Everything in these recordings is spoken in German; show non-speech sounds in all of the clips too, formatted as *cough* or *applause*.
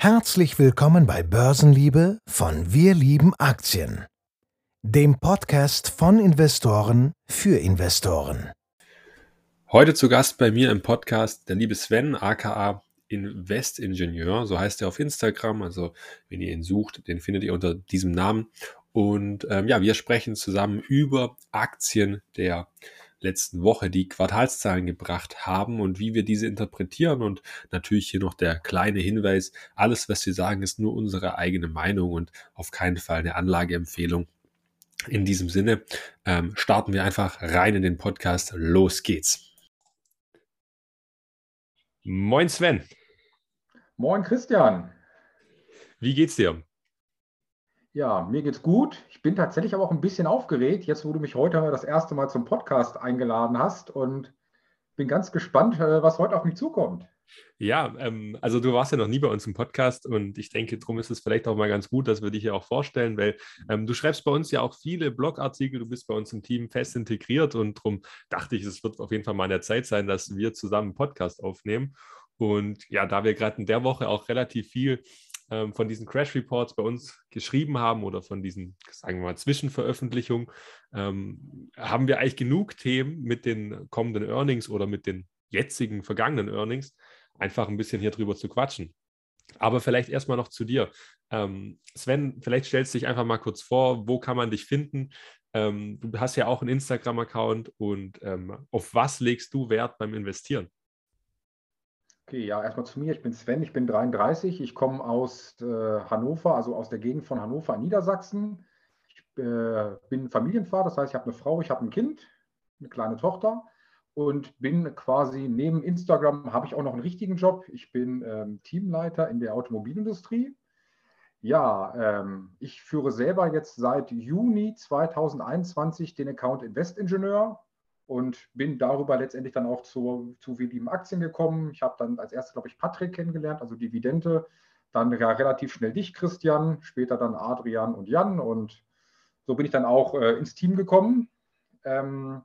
Herzlich willkommen bei Börsenliebe von Wir lieben Aktien, dem Podcast von Investoren für Investoren. Heute zu Gast bei mir im Podcast der liebe Sven, aka Investingenieur, so heißt er auf Instagram. Also wenn ihr ihn sucht, den findet ihr unter diesem Namen. Und ähm, ja, wir sprechen zusammen über Aktien der letzten Woche die Quartalszahlen gebracht haben und wie wir diese interpretieren. Und natürlich hier noch der kleine Hinweis, alles, was wir sagen, ist nur unsere eigene Meinung und auf keinen Fall eine Anlageempfehlung. In diesem Sinne ähm, starten wir einfach rein in den Podcast. Los geht's. Moin Sven. Moin Christian. Wie geht's dir? Ja, mir geht's gut. Ich bin tatsächlich aber auch ein bisschen aufgeregt, jetzt wo du mich heute das erste Mal zum Podcast eingeladen hast und bin ganz gespannt, äh, was heute auf mich zukommt. Ja, ähm, also du warst ja noch nie bei uns im Podcast und ich denke, darum ist es vielleicht auch mal ganz gut, dass wir dich hier auch vorstellen, weil ähm, du schreibst bei uns ja auch viele Blogartikel, du bist bei uns im Team fest integriert und darum dachte ich, es wird auf jeden Fall mal an der Zeit sein, dass wir zusammen einen Podcast aufnehmen. Und ja, da wir gerade in der Woche auch relativ viel ähm, von diesen Crash Reports bei uns geschrieben haben oder von diesen, sagen wir mal, Zwischenveröffentlichungen, ähm, haben wir eigentlich genug Themen mit den kommenden Earnings oder mit den jetzigen, vergangenen Earnings, einfach ein bisschen hier drüber zu quatschen. Aber vielleicht erstmal noch zu dir. Ähm, Sven, vielleicht stellst du dich einfach mal kurz vor, wo kann man dich finden? Ähm, du hast ja auch einen Instagram-Account und ähm, auf was legst du Wert beim Investieren? Okay, ja, erstmal zu mir. Ich bin Sven, ich bin 33. Ich komme aus äh, Hannover, also aus der Gegend von Hannover in Niedersachsen. Ich äh, bin Familienvater, das heißt, ich habe eine Frau, ich habe ein Kind, eine kleine Tochter und bin quasi neben Instagram habe ich auch noch einen richtigen Job. Ich bin ähm, Teamleiter in der Automobilindustrie. Ja, ähm, ich führe selber jetzt seit Juni 2021 den Account Investingenieur und bin darüber letztendlich dann auch zu, zu wie lieben Aktien gekommen. Ich habe dann als erstes, glaube ich, Patrick kennengelernt, also Dividende. Dann ja relativ schnell dich, Christian, später dann Adrian und Jan. Und so bin ich dann auch äh, ins Team gekommen. Ähm,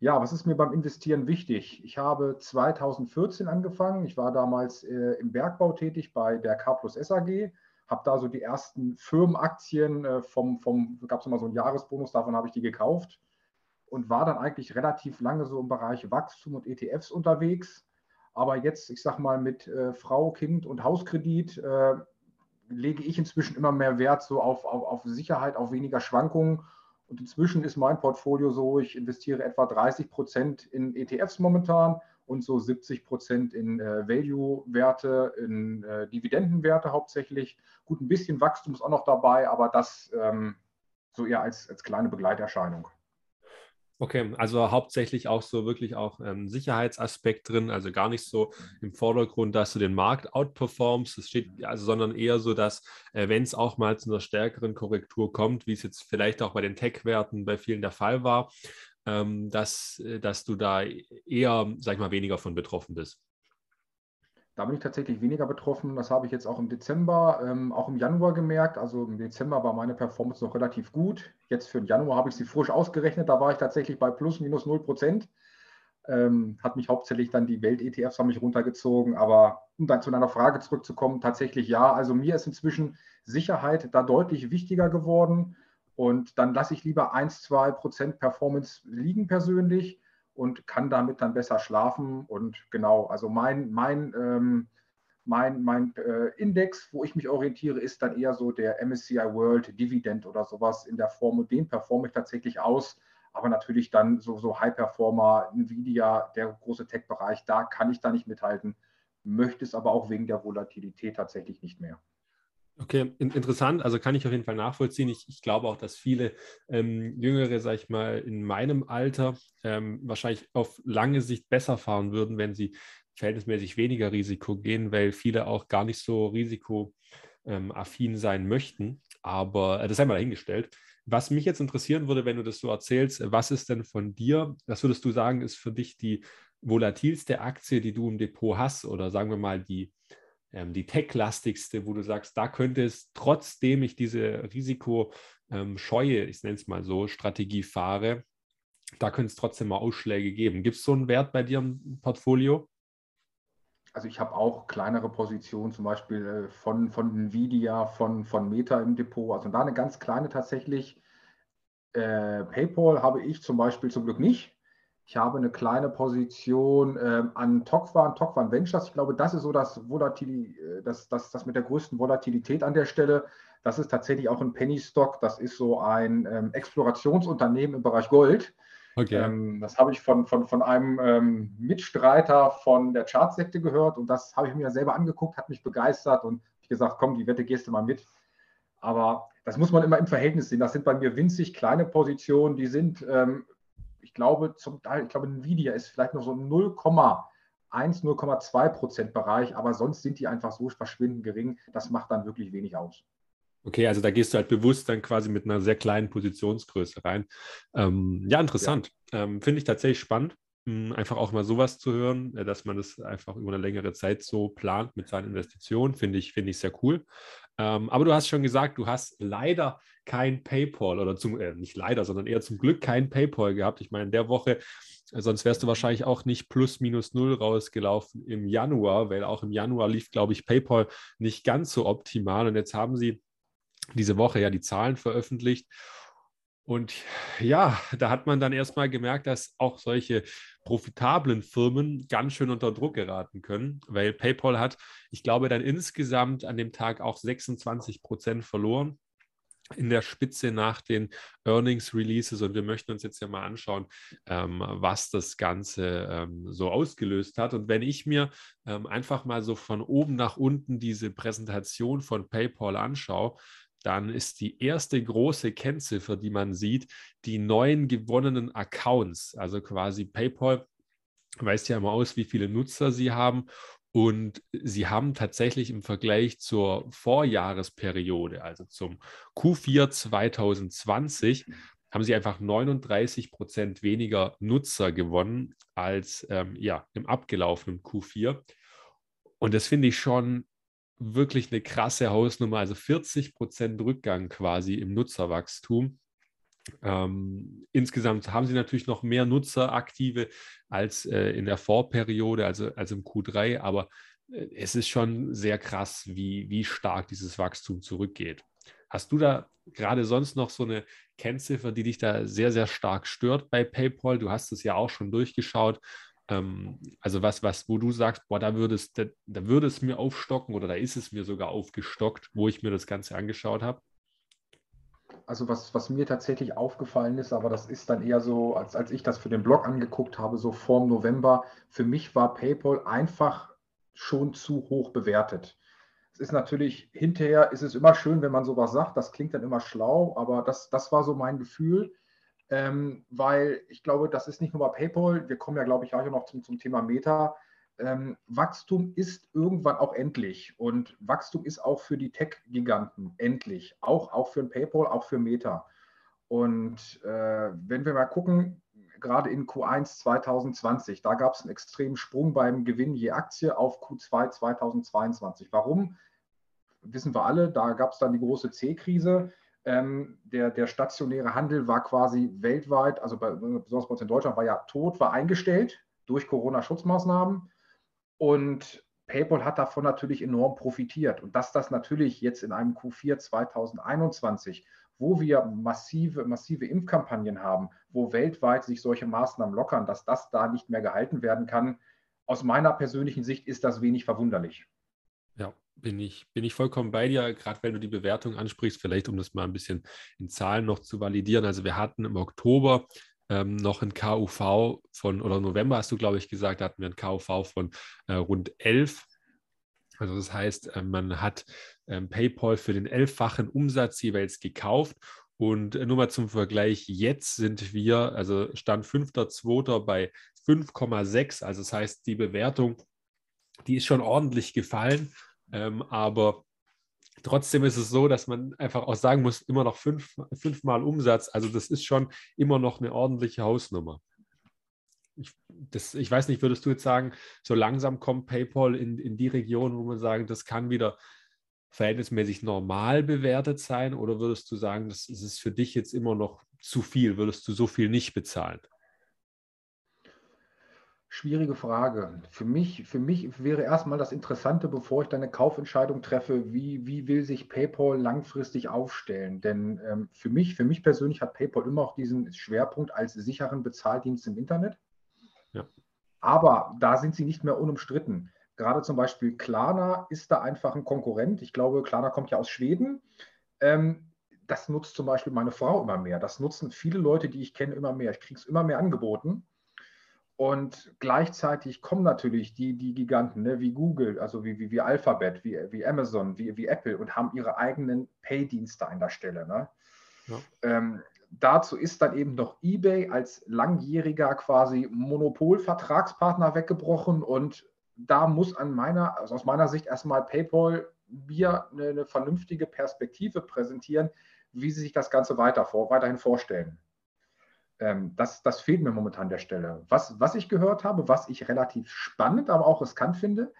ja, was ist mir beim Investieren wichtig? Ich habe 2014 angefangen. Ich war damals äh, im Bergbau tätig bei der K plus SAG, habe da so die ersten Firmenaktien äh, vom, vom gab es immer so einen Jahresbonus, davon habe ich die gekauft und war dann eigentlich relativ lange so im Bereich Wachstum und ETFs unterwegs. Aber jetzt, ich sag mal, mit äh, Frau, Kind und Hauskredit äh, lege ich inzwischen immer mehr Wert so auf, auf, auf Sicherheit, auf weniger Schwankungen. Und inzwischen ist mein Portfolio so, ich investiere etwa 30 Prozent in ETFs momentan und so 70 Prozent in äh, Value-Werte, in äh, Dividendenwerte hauptsächlich. Gut, ein bisschen Wachstum ist auch noch dabei, aber das ähm, so eher als, als kleine Begleiterscheinung. Okay, also hauptsächlich auch so wirklich auch ähm, Sicherheitsaspekt drin, also gar nicht so im Vordergrund, dass du den Markt outperformst, es steht also, sondern eher so, dass äh, wenn es auch mal zu einer stärkeren Korrektur kommt, wie es jetzt vielleicht auch bei den Tech-Werten bei vielen der Fall war, ähm, dass, äh, dass du da eher, sag ich mal, weniger von betroffen bist. Da bin ich tatsächlich weniger betroffen. Das habe ich jetzt auch im Dezember, ähm, auch im Januar gemerkt. Also im Dezember war meine Performance noch relativ gut. Jetzt für den Januar habe ich sie frisch ausgerechnet. Da war ich tatsächlich bei plus minus 0 Prozent. Ähm, hat mich hauptsächlich dann die Welt-ETFs haben mich runtergezogen. Aber um dann zu deiner Frage zurückzukommen, tatsächlich ja. Also mir ist inzwischen Sicherheit da deutlich wichtiger geworden. Und dann lasse ich lieber 1, 2 Prozent Performance liegen persönlich und kann damit dann besser schlafen. Und genau, also mein, mein, ähm, mein, mein äh, Index, wo ich mich orientiere, ist dann eher so der MSCI World Dividend oder sowas in der Form und den performe ich tatsächlich aus. Aber natürlich dann so, so High Performer, Nvidia, der große Tech-Bereich, da kann ich da nicht mithalten, möchte es aber auch wegen der Volatilität tatsächlich nicht mehr. Okay, in, interessant. Also kann ich auf jeden Fall nachvollziehen. Ich, ich glaube auch, dass viele ähm, Jüngere, sag ich mal, in meinem Alter ähm, wahrscheinlich auf lange Sicht besser fahren würden, wenn sie verhältnismäßig weniger Risiko gehen, weil viele auch gar nicht so risikoaffin sein möchten. Aber äh, das einmal dahingestellt. Was mich jetzt interessieren würde, wenn du das so erzählst, was ist denn von dir, was würdest du sagen, ist für dich die volatilste Aktie, die du im Depot hast oder sagen wir mal die ähm, die tech-lastigste, wo du sagst, da könnte es, trotzdem ich diese Risikoscheue, ähm, ich nenne es mal so, Strategie fahre, da könnte es trotzdem mal Ausschläge geben. Gibt es so einen Wert bei dir im Portfolio? also ich habe auch kleinere Positionen, zum Beispiel äh, von, von Nvidia, von, von Meta im Depot. Also da eine ganz kleine tatsächlich. Äh, PayPal habe ich zum Beispiel zum Glück nicht. Ich habe eine kleine Position äh, an Tokwan, Tokwan Ventures. Ich glaube, das ist so das, Volatil, äh, das, das, das mit der größten Volatilität an der Stelle. Das ist tatsächlich auch ein Penny Stock. Das ist so ein ähm, Explorationsunternehmen im Bereich Gold. Okay. Ähm, das habe ich von, von, von einem ähm, Mitstreiter von der Chartsekte gehört und das habe ich mir selber angeguckt, hat mich begeistert und ich gesagt, komm, die Wette gehst du mal mit. Aber das muss man immer im Verhältnis sehen. Das sind bei mir winzig kleine Positionen, die sind, ähm, ich glaube, zum Teil, ich glaube, Nvidia ist vielleicht noch so 0,1, 0,2 Prozent Bereich, aber sonst sind die einfach so verschwindend gering. Das macht dann wirklich wenig aus. Okay, also da gehst du halt bewusst dann quasi mit einer sehr kleinen Positionsgröße rein. Ähm, ja, interessant. Ja. Ähm, Finde ich tatsächlich spannend, einfach auch mal sowas zu hören, äh, dass man das einfach über eine längere Zeit so plant mit seinen Investitionen. Finde ich, find ich sehr cool. Ähm, aber du hast schon gesagt, du hast leider kein PayPal oder zum, äh, nicht leider, sondern eher zum Glück kein PayPal gehabt. Ich meine, in der Woche äh, Sonst wärst du wahrscheinlich auch nicht plus minus null rausgelaufen im Januar, weil auch im Januar lief, glaube ich, PayPal nicht ganz so optimal. Und jetzt haben sie diese Woche ja die Zahlen veröffentlicht. Und ja, da hat man dann erstmal gemerkt, dass auch solche profitablen Firmen ganz schön unter Druck geraten können, weil PayPal hat, ich glaube, dann insgesamt an dem Tag auch 26 Prozent verloren in der Spitze nach den Earnings Releases und wir möchten uns jetzt ja mal anschauen, ähm, was das Ganze ähm, so ausgelöst hat. Und wenn ich mir ähm, einfach mal so von oben nach unten diese Präsentation von PayPal anschaue, dann ist die erste große Kennziffer, die man sieht, die neuen gewonnenen Accounts. Also quasi PayPal weist ja immer aus, wie viele Nutzer sie haben. Und sie haben tatsächlich im Vergleich zur Vorjahresperiode, also zum Q4 2020, haben sie einfach 39 Prozent weniger Nutzer gewonnen als ähm, ja, im abgelaufenen Q4. Und das finde ich schon wirklich eine krasse Hausnummer, also 40 Prozent Rückgang quasi im Nutzerwachstum. Ähm, insgesamt haben sie natürlich noch mehr Nutzeraktive als äh, in der Vorperiode, also, also im Q3, aber äh, es ist schon sehr krass, wie, wie stark dieses Wachstum zurückgeht. Hast du da gerade sonst noch so eine Kennziffer, die dich da sehr, sehr stark stört bei PayPal? Du hast es ja auch schon durchgeschaut. Ähm, also was, was, wo du sagst, boah, da würde es, da, da würde es mir aufstocken oder da ist es mir sogar aufgestockt, wo ich mir das Ganze angeschaut habe? Also was, was mir tatsächlich aufgefallen ist, aber das ist dann eher so, als, als ich das für den Blog angeguckt habe, so vorm November, für mich war PayPal einfach schon zu hoch bewertet. Es ist natürlich, hinterher ist es immer schön, wenn man sowas sagt, das klingt dann immer schlau, aber das, das war so mein Gefühl ähm, weil ich glaube, das ist nicht nur bei PayPal, wir kommen ja, glaube ich, gleich noch zum, zum Thema Meta. Ähm, Wachstum ist irgendwann auch endlich und Wachstum ist auch für die Tech-Giganten endlich, auch, auch für ein PayPal, auch für Meta. Und äh, wenn wir mal gucken, gerade in Q1 2020, da gab es einen extremen Sprung beim Gewinn je Aktie auf Q2 2022. Warum? Wissen wir alle, da gab es dann die große C-Krise. Ähm, der, der stationäre Handel war quasi weltweit, also bei, besonders bei uns in Deutschland, war ja tot, war eingestellt durch Corona-Schutzmaßnahmen. Und PayPal hat davon natürlich enorm profitiert. Und dass das natürlich jetzt in einem Q4 2021, wo wir massive, massive Impfkampagnen haben, wo weltweit sich solche Maßnahmen lockern, dass das da nicht mehr gehalten werden kann, aus meiner persönlichen Sicht ist das wenig verwunderlich. Ja, bin ich, bin ich vollkommen bei dir, gerade wenn du die Bewertung ansprichst, vielleicht um das mal ein bisschen in Zahlen noch zu validieren. Also wir hatten im Oktober ähm, noch ein KUV von, oder November hast du, glaube ich, gesagt, hatten wir ein KUV von äh, rund 11. Also das heißt, äh, man hat ähm, PayPal für den elffachen Umsatz jeweils gekauft. Und äh, nur mal zum Vergleich, jetzt sind wir, also Stand 5.2. bei 5,6. Also das heißt, die Bewertung, die ist schon ordentlich gefallen. Ähm, aber trotzdem ist es so, dass man einfach auch sagen muss, immer noch fünf, fünfmal Umsatz. Also das ist schon immer noch eine ordentliche Hausnummer. Ich, das, ich weiß nicht, würdest du jetzt sagen, so langsam kommt PayPal in, in die Region, wo man sagen, das kann wieder verhältnismäßig normal bewertet sein? Oder würdest du sagen, das ist für dich jetzt immer noch zu viel? Würdest du so viel nicht bezahlen? Schwierige Frage. Für mich, für mich wäre erstmal das Interessante, bevor ich dann eine Kaufentscheidung treffe, wie, wie will sich PayPal langfristig aufstellen? Denn ähm, für mich, für mich persönlich hat PayPal immer auch diesen Schwerpunkt als sicheren Bezahldienst im Internet. Ja. Aber da sind sie nicht mehr unumstritten. Gerade zum Beispiel Klarna ist da einfach ein Konkurrent. Ich glaube, Klarna kommt ja aus Schweden. Ähm, das nutzt zum Beispiel meine Frau immer mehr. Das nutzen viele Leute, die ich kenne, immer mehr. Ich kriege es immer mehr angeboten. Und gleichzeitig kommen natürlich die, die Giganten ne, wie Google, also wie, wie, wie Alphabet, wie, wie Amazon, wie, wie Apple und haben ihre eigenen Pay-Dienste an der Stelle. Ne? Ja. Ähm, dazu ist dann eben noch eBay als langjähriger quasi Monopolvertragspartner weggebrochen und da muss an meiner, also aus meiner Sicht erstmal PayPal mir eine, eine vernünftige Perspektive präsentieren, wie sie sich das Ganze weiter vor, weiterhin vorstellen. Ähm, das, das fehlt mir momentan an der Stelle. Was, was ich gehört habe, was ich relativ spannend, aber auch riskant finde,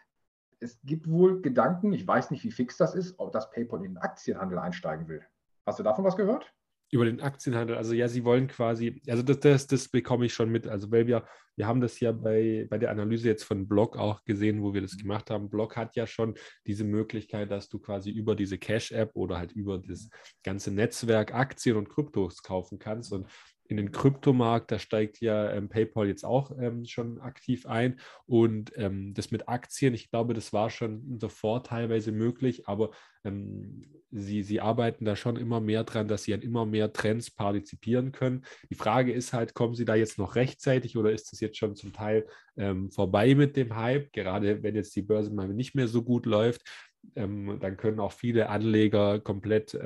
es gibt wohl Gedanken, ich weiß nicht, wie fix das ist, ob das PayPal in den Aktienhandel einsteigen will. Hast du davon was gehört? Über den Aktienhandel, also ja, sie wollen quasi, also das, das, das bekomme ich schon mit. Also weil wir, wir haben das ja bei, bei der Analyse jetzt von Block auch gesehen, wo wir das gemacht haben. Block hat ja schon diese Möglichkeit, dass du quasi über diese Cash-App oder halt über das ganze Netzwerk Aktien und Kryptos kaufen kannst. Und in den Kryptomarkt, da steigt ja ähm, PayPal jetzt auch ähm, schon aktiv ein. Und ähm, das mit Aktien, ich glaube, das war schon davor teilweise möglich, aber ähm, sie, sie arbeiten da schon immer mehr dran, dass sie an immer mehr Trends partizipieren können. Die Frage ist halt, kommen sie da jetzt noch rechtzeitig oder ist das jetzt schon zum Teil ähm, vorbei mit dem Hype? Gerade wenn jetzt die Börse mal nicht mehr so gut läuft, ähm, dann können auch viele Anleger komplett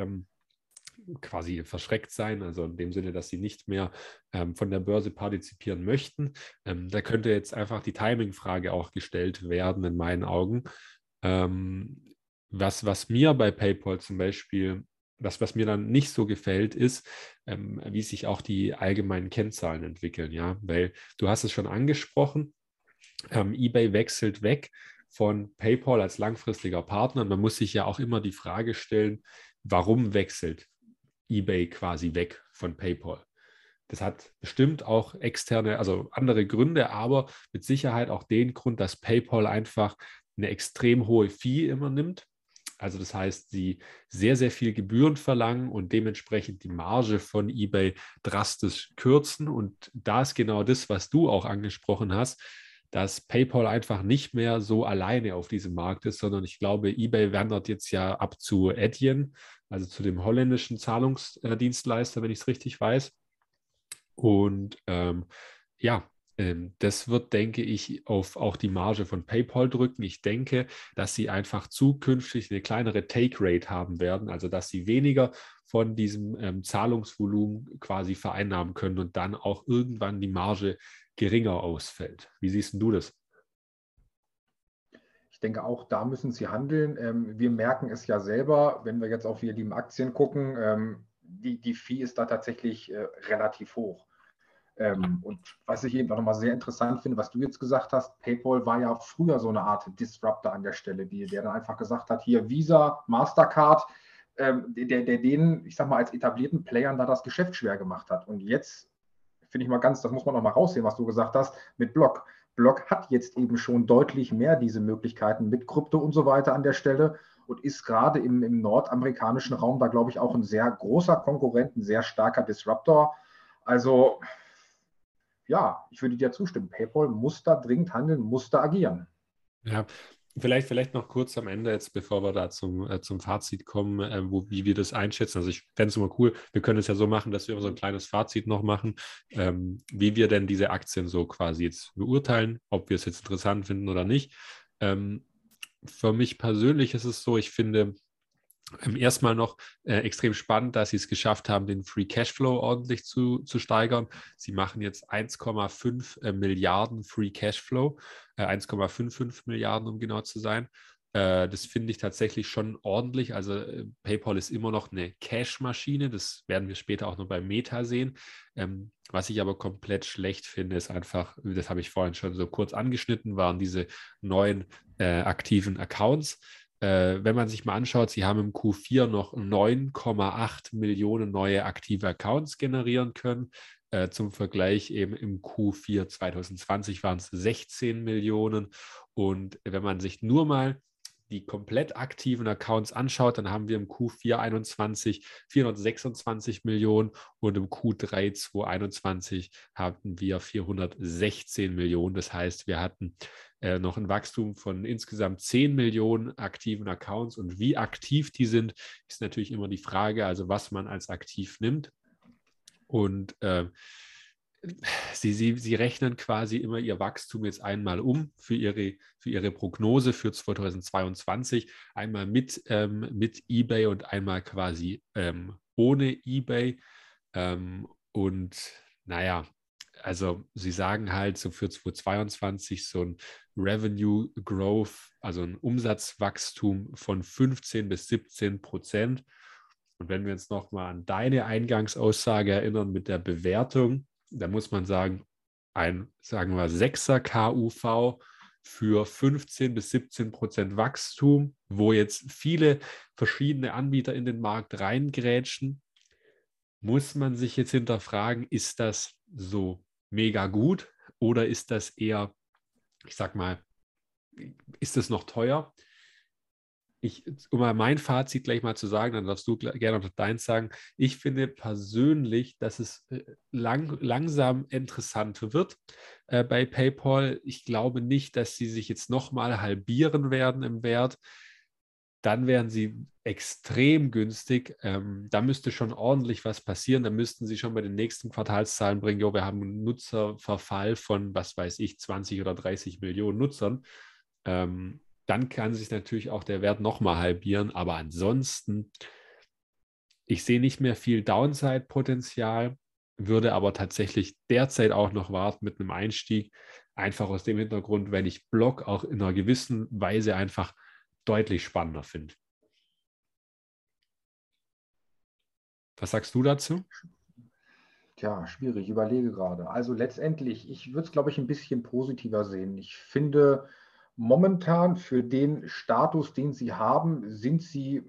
quasi verschreckt sein, also in dem Sinne, dass sie nicht mehr ähm, von der Börse partizipieren möchten. Ähm, da könnte jetzt einfach die Timing-Frage auch gestellt werden, in meinen Augen. Ähm, was, was mir bei PayPal zum Beispiel, was, was mir dann nicht so gefällt, ist, ähm, wie sich auch die allgemeinen Kennzahlen entwickeln, ja, weil du hast es schon angesprochen, ähm, eBay wechselt weg von PayPal als langfristiger Partner. Man muss sich ja auch immer die Frage stellen, warum wechselt eBay quasi weg von PayPal. Das hat bestimmt auch externe, also andere Gründe, aber mit Sicherheit auch den Grund, dass PayPal einfach eine extrem hohe Fee immer nimmt. Also das heißt, sie sehr, sehr viel Gebühren verlangen und dementsprechend die Marge von eBay drastisch kürzen. Und da ist genau das, was du auch angesprochen hast, dass PayPal einfach nicht mehr so alleine auf diesem Markt ist, sondern ich glaube, eBay wandert jetzt ja ab zu Adyen, also zu dem holländischen Zahlungsdienstleister, wenn ich es richtig weiß. Und ähm, ja, ähm, das wird, denke ich, auf auch die Marge von PayPal drücken. Ich denke, dass sie einfach zukünftig eine kleinere Take-Rate haben werden, also dass sie weniger von diesem ähm, Zahlungsvolumen quasi vereinnahmen können und dann auch irgendwann die Marge geringer ausfällt. Wie siehst du das? Denke, auch da müssen sie handeln. Ähm, wir merken es ja selber, wenn wir jetzt auf die Aktien gucken, ähm, die, die Fee ist da tatsächlich äh, relativ hoch. Ähm, und was ich eben auch nochmal sehr interessant finde, was du jetzt gesagt hast, PayPal war ja früher so eine Art Disruptor an der Stelle, die, der dann einfach gesagt hat, hier Visa, Mastercard, ähm, der, der denen, ich sag mal, als etablierten Playern da das Geschäft schwer gemacht hat. Und jetzt finde ich mal ganz, das muss man noch mal raussehen, was du gesagt hast, mit Block. Block hat jetzt eben schon deutlich mehr diese Möglichkeiten mit Krypto und so weiter an der Stelle und ist gerade im, im nordamerikanischen Raum da, glaube ich, auch ein sehr großer Konkurrent, ein sehr starker Disruptor. Also ja, ich würde dir zustimmen. PayPal muss da dringend handeln, muss da agieren. Ja, Vielleicht, vielleicht noch kurz am Ende, jetzt bevor wir da zum, äh, zum Fazit kommen, äh, wo, wie wir das einschätzen. Also ich fände es immer cool, wir können es ja so machen, dass wir so ein kleines Fazit noch machen, ähm, wie wir denn diese Aktien so quasi jetzt beurteilen, ob wir es jetzt interessant finden oder nicht. Ähm, für mich persönlich ist es so, ich finde, erstmal noch äh, extrem spannend, dass sie es geschafft haben, den Free Cashflow ordentlich zu, zu steigern. Sie machen jetzt 1,5 äh, Milliarden Free Cashflow, äh, 1,55 Milliarden, um genau zu sein. Äh, das finde ich tatsächlich schon ordentlich. Also äh, PayPal ist immer noch eine Cash-Maschine. Das werden wir später auch noch bei Meta sehen. Ähm, was ich aber komplett schlecht finde, ist einfach, das habe ich vorhin schon so kurz angeschnitten, waren diese neuen äh, aktiven Accounts äh, wenn man sich mal anschaut, sie haben im Q4 noch 9,8 Millionen neue aktive Accounts generieren können. Äh, zum Vergleich eben im Q4 2020 waren es 16 Millionen. Und wenn man sich nur mal die komplett aktiven Accounts anschaut, dann haben wir im Q4 21 426 Millionen und im Q3 2021 hatten wir 416 Millionen. Das heißt, wir hatten äh, noch ein Wachstum von insgesamt 10 Millionen aktiven Accounts. Und wie aktiv die sind, ist natürlich immer die Frage, also was man als aktiv nimmt. Und äh, sie, sie, sie rechnen quasi immer ihr Wachstum jetzt einmal um für ihre, für ihre Prognose für 2022, einmal mit, ähm, mit eBay und einmal quasi ähm, ohne eBay. Ähm, und naja, also sie sagen halt so für 2022 so ein Revenue Growth, also ein Umsatzwachstum von 15 bis 17 Prozent. Und wenn wir uns nochmal an deine Eingangsaussage erinnern mit der Bewertung, da muss man sagen, ein, sagen wir, 6er KUV für 15 bis 17 Prozent Wachstum, wo jetzt viele verschiedene Anbieter in den Markt reingrätschen, muss man sich jetzt hinterfragen, ist das so mega gut oder ist das eher, ich sag mal, ist das noch teuer? Ich, um mal mein Fazit gleich mal zu sagen, dann darfst du gerne noch deins sagen. Ich finde persönlich, dass es äh, lang, langsam interessant wird äh, bei PayPal. Ich glaube nicht, dass sie sich jetzt nochmal halbieren werden im Wert. Dann wären sie extrem günstig. Ähm, da müsste schon ordentlich was passieren. Da müssten sie schon bei den nächsten Quartalszahlen bringen, jo, wir haben einen Nutzerverfall von, was weiß ich, 20 oder 30 Millionen Nutzern. Ähm, dann kann sich natürlich auch der Wert nochmal halbieren. Aber ansonsten, ich sehe nicht mehr viel Downside-Potenzial, würde aber tatsächlich derzeit auch noch warten mit einem Einstieg. Einfach aus dem Hintergrund, wenn ich Block auch in einer gewissen Weise einfach deutlich spannender finde. Was sagst du dazu? Tja, schwierig, überlege gerade. Also letztendlich, ich würde es, glaube ich, ein bisschen positiver sehen. Ich finde, Momentan für den Status, den Sie haben, sind Sie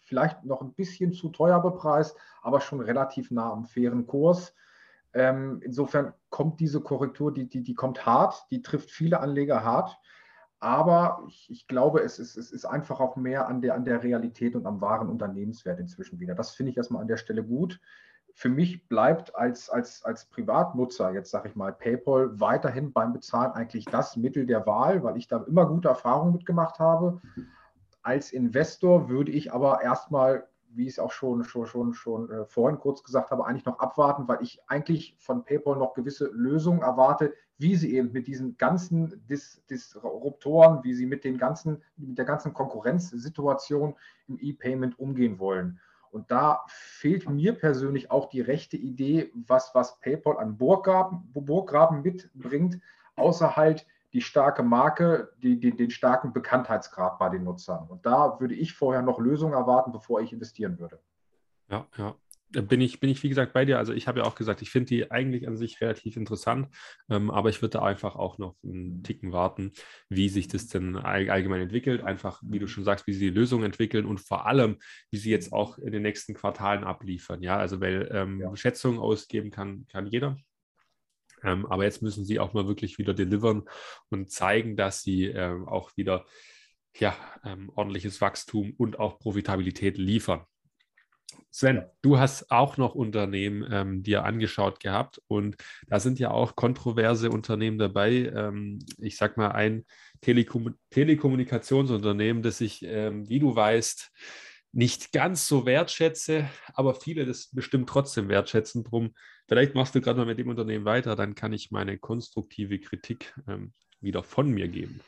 vielleicht noch ein bisschen zu teuer bepreist, aber schon relativ nah am fairen Kurs. Ähm, insofern kommt diese Korrektur, die, die, die kommt hart, die trifft viele Anleger hart. Aber ich, ich glaube, es ist, es ist einfach auch mehr an der, an der Realität und am wahren Unternehmenswert inzwischen wieder. Das finde ich erstmal an der Stelle gut für mich bleibt als, als, als Privatnutzer, jetzt sage ich mal, PayPal weiterhin beim Bezahlen eigentlich das Mittel der Wahl, weil ich da immer gute Erfahrungen mitgemacht habe. Als Investor würde ich aber erstmal, wie ich es auch schon, schon, schon, schon äh, vorhin kurz gesagt habe, eigentlich noch abwarten, weil ich eigentlich von PayPal noch gewisse Lösungen erwarte, wie sie eben mit diesen ganzen Dis Disruptoren, wie sie mit, den ganzen, mit der ganzen Konkurrenzsituation im E-Payment umgehen wollen. Und da fehlt mir persönlich auch die rechte Idee, was, was PayPal an Burggraben, Burggraben mitbringt, außer halt die starke Marke, die, die, den starken Bekanntheitsgrad bei den Nutzern. Und da würde ich vorher noch Lösungen erwarten, bevor ich investieren würde. Ja, ja bin ich, bin ich, wie gesagt, bei dir. Also ich habe ja auch gesagt, ich finde die eigentlich an sich relativ interessant, ähm, aber ich würde da einfach auch noch einen Ticken warten, wie sich das denn all, allgemein entwickelt. Einfach, wie du schon sagst, wie sie die Lösung entwickeln und vor allem, wie sie jetzt auch in den nächsten Quartalen abliefern. Ja, also weil ähm, ja. Schätzungen ausgeben kann, kann jeder. Ähm, aber jetzt müssen sie auch mal wirklich wieder delivern und zeigen, dass sie ähm, auch wieder ja, ähm, ordentliches Wachstum und auch Profitabilität liefern. Sven, du hast auch noch Unternehmen ähm, dir angeschaut gehabt und da sind ja auch kontroverse Unternehmen dabei. Ähm, ich sag mal ein Telekom Telekommunikationsunternehmen, das ich, ähm, wie du weißt, nicht ganz so wertschätze, aber viele das bestimmt trotzdem wertschätzen. Drum, vielleicht machst du gerade mal mit dem Unternehmen weiter, dann kann ich meine konstruktive Kritik ähm, wieder von mir geben.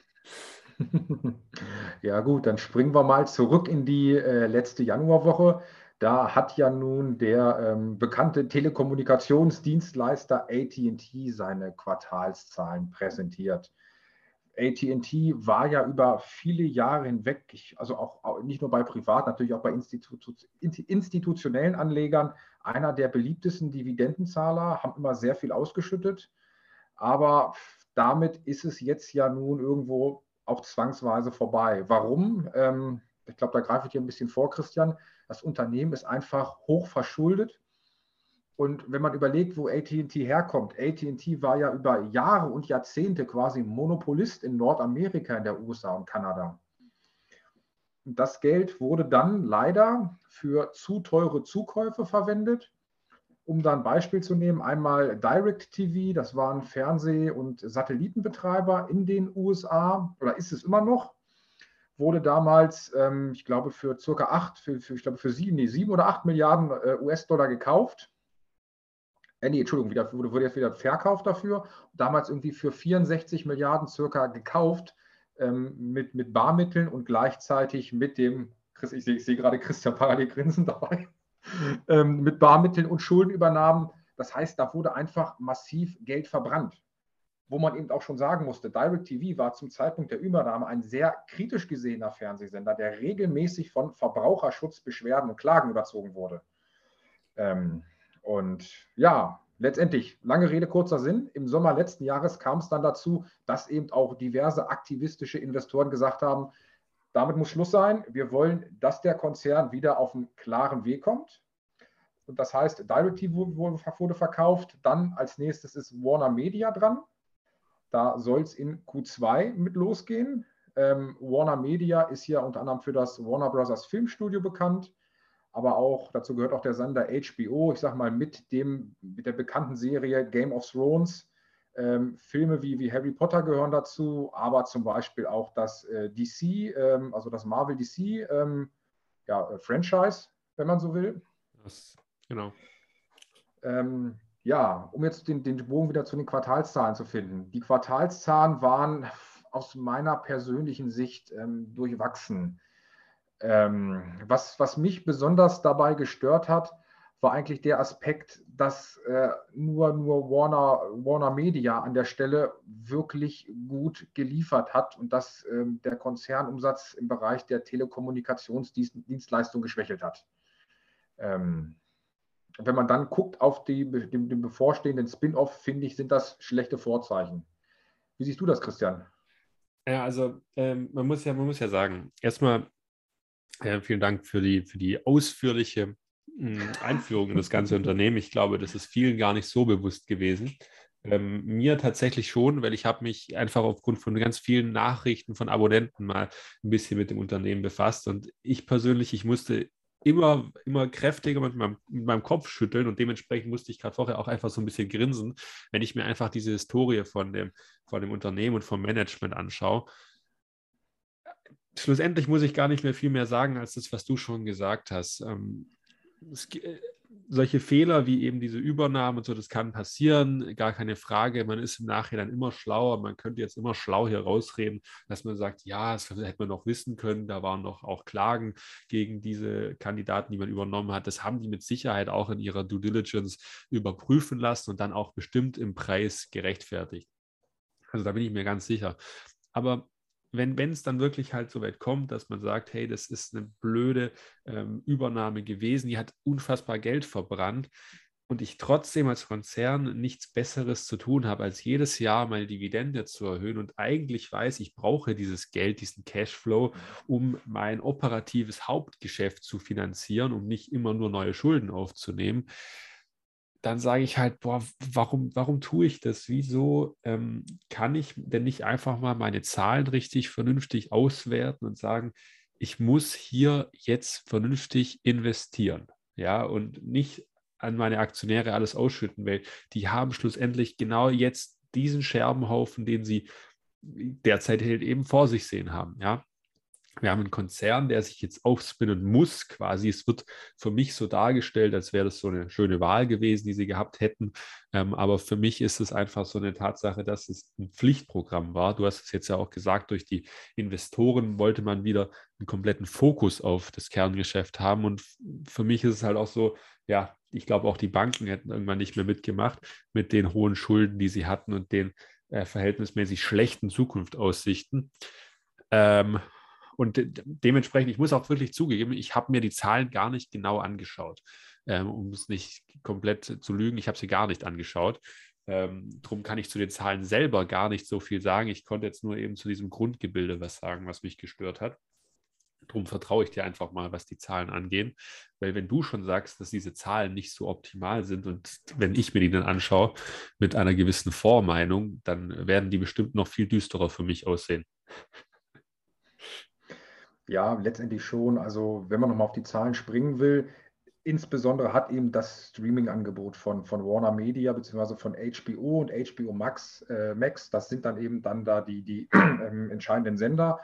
*laughs* Ja gut, dann springen wir mal zurück in die äh, letzte Januarwoche. Da hat ja nun der ähm, bekannte Telekommunikationsdienstleister ATT seine Quartalszahlen präsentiert. ATT war ja über viele Jahre hinweg, also auch, auch, nicht nur bei Privat, natürlich auch bei Institu institutionellen Anlegern, einer der beliebtesten Dividendenzahler, haben immer sehr viel ausgeschüttet. Aber damit ist es jetzt ja nun irgendwo auch zwangsweise vorbei. Warum? Ähm, ich glaube, da greife ich dir ein bisschen vor, Christian. Das Unternehmen ist einfach hoch verschuldet. Und wenn man überlegt, wo ATT herkommt, ATT war ja über Jahre und Jahrzehnte quasi Monopolist in Nordamerika, in der USA und Kanada. Das Geld wurde dann leider für zu teure Zukäufe verwendet. Um da ein Beispiel zu nehmen, einmal DirecTV, das waren Fernseh- und Satellitenbetreiber in den USA, oder ist es immer noch, wurde damals, ähm, ich glaube, für circa acht, für, für, ich glaube, für sieben, nee, sieben oder acht Milliarden äh, US-Dollar gekauft. Äh, nee, Entschuldigung, wieder, wurde, wurde jetzt wieder verkauft dafür. Damals irgendwie für 64 Milliarden circa gekauft ähm, mit, mit Barmitteln und gleichzeitig mit dem, ich sehe, ich gerade Christian parallel grinsen dabei, *laughs* ähm, mit Barmitteln und Schuldenübernahmen. Das heißt, da wurde einfach massiv Geld verbrannt wo man eben auch schon sagen musste, DirecTV war zum Zeitpunkt der Übernahme ein sehr kritisch gesehener Fernsehsender, der regelmäßig von Verbraucherschutzbeschwerden und Klagen überzogen wurde. Ähm, und ja, letztendlich, lange Rede, kurzer Sinn, im Sommer letzten Jahres kam es dann dazu, dass eben auch diverse aktivistische Investoren gesagt haben, damit muss Schluss sein. Wir wollen, dass der Konzern wieder auf einen klaren Weg kommt. Und das heißt, DirecTV wurde verkauft. Dann als nächstes ist Warner Media dran. Da soll es in Q2 mit losgehen. Ähm, Warner Media ist hier unter anderem für das Warner Brothers Filmstudio bekannt, aber auch dazu gehört auch der Sender HBO, ich sage mal mit dem mit der bekannten Serie Game of Thrones. Ähm, Filme wie, wie Harry Potter gehören dazu, aber zum Beispiel auch das äh, DC, ähm, also das Marvel DC ähm, ja, äh, Franchise, wenn man so will. Das, genau. Ähm, ja, um jetzt den, den Bogen wieder zu den Quartalszahlen zu finden. Die Quartalszahlen waren aus meiner persönlichen Sicht ähm, durchwachsen. Ähm, was, was mich besonders dabei gestört hat, war eigentlich der Aspekt, dass äh, nur, nur Warner, Warner Media an der Stelle wirklich gut geliefert hat und dass äh, der Konzernumsatz im Bereich der Telekommunikationsdienstleistung geschwächelt hat. Ähm, wenn man dann guckt auf die, den, den bevorstehenden Spin-off, finde ich, sind das schlechte Vorzeichen. Wie siehst du das, Christian? Ja, also ähm, man, muss ja, man muss ja sagen, erstmal äh, vielen Dank für die, für die ausführliche hm, Einführung in das ganze Unternehmen. Ich glaube, das ist vielen gar nicht so bewusst gewesen. Ähm, mir tatsächlich schon, weil ich habe mich einfach aufgrund von ganz vielen Nachrichten von Abonnenten mal ein bisschen mit dem Unternehmen befasst. Und ich persönlich, ich musste immer, immer kräftiger mit meinem, mit meinem Kopf schütteln und dementsprechend musste ich gerade vorher auch einfach so ein bisschen grinsen, wenn ich mir einfach diese Historie von dem, von dem Unternehmen und vom Management anschaue. Schlussendlich muss ich gar nicht mehr viel mehr sagen als das, was du schon gesagt hast. Ähm, solche Fehler wie eben diese Übernahme und so, das kann passieren, gar keine Frage. Man ist im Nachhinein immer schlauer. Man könnte jetzt immer schlau hier rausreden, dass man sagt, ja, das hätte man noch wissen können. Da waren noch auch Klagen gegen diese Kandidaten, die man übernommen hat. Das haben die mit Sicherheit auch in ihrer Due Diligence überprüfen lassen und dann auch bestimmt im Preis gerechtfertigt. Also da bin ich mir ganz sicher. Aber wenn es dann wirklich halt so weit kommt, dass man sagt, hey, das ist eine blöde ähm, Übernahme gewesen, die hat unfassbar Geld verbrannt und ich trotzdem als Konzern nichts Besseres zu tun habe, als jedes Jahr meine Dividende zu erhöhen und eigentlich weiß, ich brauche dieses Geld, diesen Cashflow, um mein operatives Hauptgeschäft zu finanzieren, um nicht immer nur neue Schulden aufzunehmen, dann sage ich halt, boah, warum, warum tue ich das? Wieso ähm, kann ich denn nicht einfach mal meine Zahlen richtig vernünftig auswerten und sagen, ich muss hier jetzt vernünftig investieren, ja, und nicht an meine Aktionäre alles ausschütten, weil die haben schlussendlich genau jetzt diesen Scherbenhaufen, den sie derzeit halt eben vor sich sehen haben, ja. Wir haben einen Konzern, der sich jetzt aufspinnen muss, quasi. Es wird für mich so dargestellt, als wäre das so eine schöne Wahl gewesen, die sie gehabt hätten. Ähm, aber für mich ist es einfach so eine Tatsache, dass es ein Pflichtprogramm war. Du hast es jetzt ja auch gesagt, durch die Investoren wollte man wieder einen kompletten Fokus auf das Kerngeschäft haben. Und für mich ist es halt auch so, ja, ich glaube auch die Banken hätten irgendwann nicht mehr mitgemacht mit den hohen Schulden, die sie hatten und den äh, verhältnismäßig schlechten Zukunftsaussichten. Ähm, und de dementsprechend, ich muss auch wirklich zugeben, ich habe mir die Zahlen gar nicht genau angeschaut, ähm, um es nicht komplett zu lügen. Ich habe sie gar nicht angeschaut. Ähm, drum kann ich zu den Zahlen selber gar nicht so viel sagen. Ich konnte jetzt nur eben zu diesem Grundgebilde was sagen, was mich gestört hat. Drum vertraue ich dir einfach mal, was die Zahlen angehen. Weil wenn du schon sagst, dass diese Zahlen nicht so optimal sind und wenn ich mir die dann anschaue mit einer gewissen Vormeinung, dann werden die bestimmt noch viel düsterer für mich aussehen. Ja, letztendlich schon. Also wenn man nochmal auf die Zahlen springen will, insbesondere hat eben das Streaming-Angebot von, von Warner Media bzw. von HBO und HBO Max, äh, Max, das sind dann eben dann da die, die *clears throat* äh, entscheidenden Sender.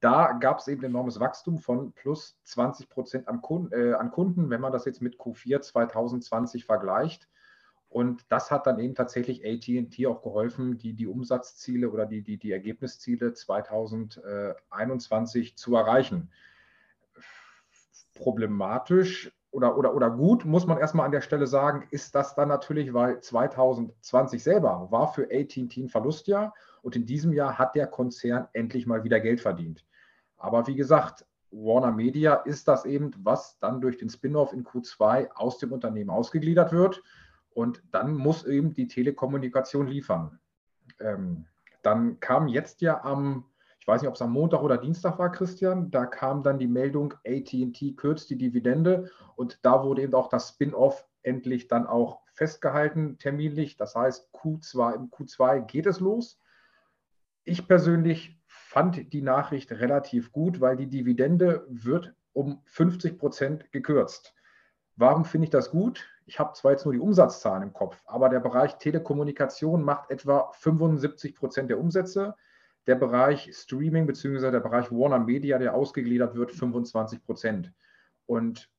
Da gab es eben enormes Wachstum von plus 20 Prozent an, äh, an Kunden, wenn man das jetzt mit Q4 2020 vergleicht. Und das hat dann eben tatsächlich ATT auch geholfen, die, die Umsatzziele oder die, die, die Ergebnisziele 2021 zu erreichen. Problematisch oder, oder, oder gut, muss man erstmal an der Stelle sagen, ist das dann natürlich, weil 2020 selber war für AT&T ein Verlustjahr und in diesem Jahr hat der Konzern endlich mal wieder Geld verdient. Aber wie gesagt, Warner Media ist das eben, was dann durch den Spin-off in Q2 aus dem Unternehmen ausgegliedert wird und dann muss eben die Telekommunikation liefern. Ähm, dann kam jetzt ja am weiß nicht, ob es am Montag oder Dienstag war, Christian, da kam dann die Meldung, ATT kürzt die Dividende und da wurde eben auch das Spin-off endlich dann auch festgehalten, terminlich. Das heißt, Q2, im Q2 geht es los. Ich persönlich fand die Nachricht relativ gut, weil die Dividende wird um 50 Prozent gekürzt. Warum finde ich das gut? Ich habe zwar jetzt nur die Umsatzzahlen im Kopf, aber der Bereich Telekommunikation macht etwa 75 Prozent der Umsätze der Bereich Streaming bzw. der Bereich Warner Media, der ausgegliedert wird, 25 Prozent. Und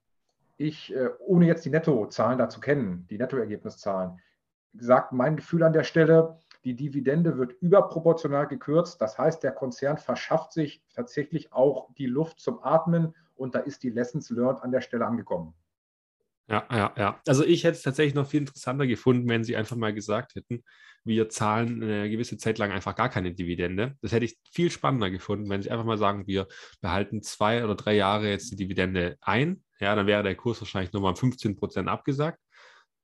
ich, äh, ohne jetzt die Nettozahlen dazu kennen, die Nettoergebniszahlen, sagt mein Gefühl an der Stelle, die Dividende wird überproportional gekürzt. Das heißt, der Konzern verschafft sich tatsächlich auch die Luft zum Atmen und da ist die Lessons learned an der Stelle angekommen. Ja, ja, ja. Also ich hätte es tatsächlich noch viel interessanter gefunden, wenn sie einfach mal gesagt hätten, wir zahlen eine gewisse Zeit lang einfach gar keine Dividende. Das hätte ich viel spannender gefunden, wenn sie einfach mal sagen, wir behalten zwei oder drei Jahre jetzt die Dividende ein. Ja, dann wäre der Kurs wahrscheinlich nochmal um 15 Prozent abgesagt.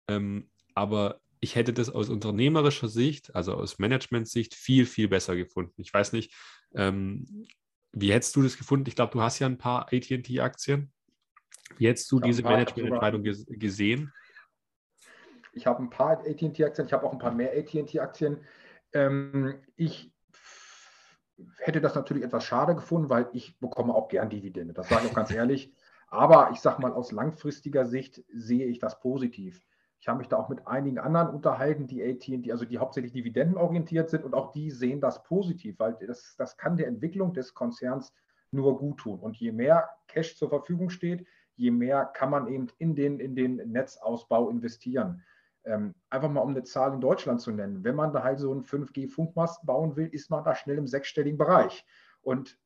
Ähm, aber ich hätte das aus unternehmerischer Sicht, also aus Management-Sicht, viel, viel besser gefunden. Ich weiß nicht, ähm, wie hättest du das gefunden? Ich glaube, du hast ja ein paar ATT-Aktien. Wie hättest du diese Managemententscheidung gesehen? Ich habe ein paar ATT-Aktien, ich habe auch ein paar mehr ATT-Aktien. Ähm, ich hätte das natürlich etwas schade gefunden, weil ich bekomme auch gern Dividende. Das sage ich auch ganz *laughs* ehrlich. Aber ich sage mal, aus langfristiger Sicht sehe ich das positiv. Ich habe mich da auch mit einigen anderen unterhalten, die AT&T, also die hauptsächlich dividendenorientiert sind und auch die sehen das positiv, weil das, das kann der Entwicklung des Konzerns nur gut tun. Und je mehr Cash zur Verfügung steht, je mehr kann man eben in den, in den Netzausbau investieren. Ähm, einfach mal um eine Zahl in Deutschland zu nennen. Wenn man da halt so einen 5G-Funkmast bauen will, ist man da schnell im sechsstelligen Bereich. Und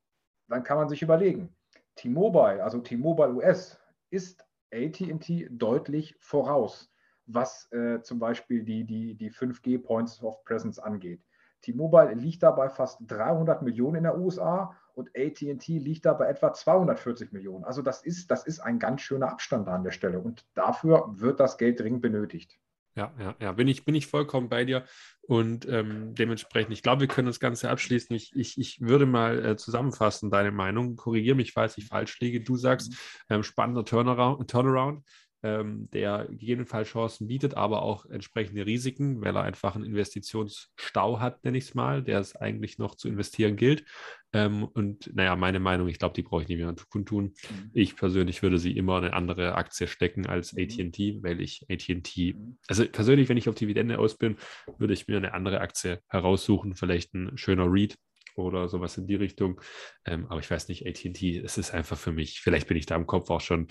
dann kann man sich überlegen, T-Mobile, also T-Mobile US, ist ATT deutlich voraus, was äh, zum Beispiel die, die, die 5G Points of Presence angeht. T-Mobile liegt da bei fast 300 Millionen in der USA und ATT liegt da bei etwa 240 Millionen. Also das ist, das ist ein ganz schöner Abstand da an der Stelle und dafür wird das Geld dringend benötigt. Ja, ja, ja, bin ich, bin ich vollkommen bei dir und ähm, dementsprechend, ich glaube, wir können das Ganze abschließen. Ich, ich, ich würde mal äh, zusammenfassen, deine Meinung. Korrigiere mich, falls ich falsch liege. Du sagst, mhm. ähm, spannender Turnaround. Turnaround ähm, der gegebenenfalls Chancen bietet, aber auch entsprechende Risiken, weil er einfach einen Investitionsstau hat, nenne ich es mal, der es eigentlich noch zu investieren gilt. Ähm, und naja, meine Meinung, ich glaube, die brauche ich nicht mehr kundtun. Mhm. Ich persönlich würde sie immer in eine andere Aktie stecken als mhm. ATT, weil ich ATT, mhm. also persönlich, wenn ich auf Dividende aus bin, würde ich mir eine andere Aktie heraussuchen, vielleicht ein schöner Read oder sowas in die Richtung. Ähm, aber ich weiß nicht, ATT, es ist einfach für mich, vielleicht bin ich da im Kopf auch schon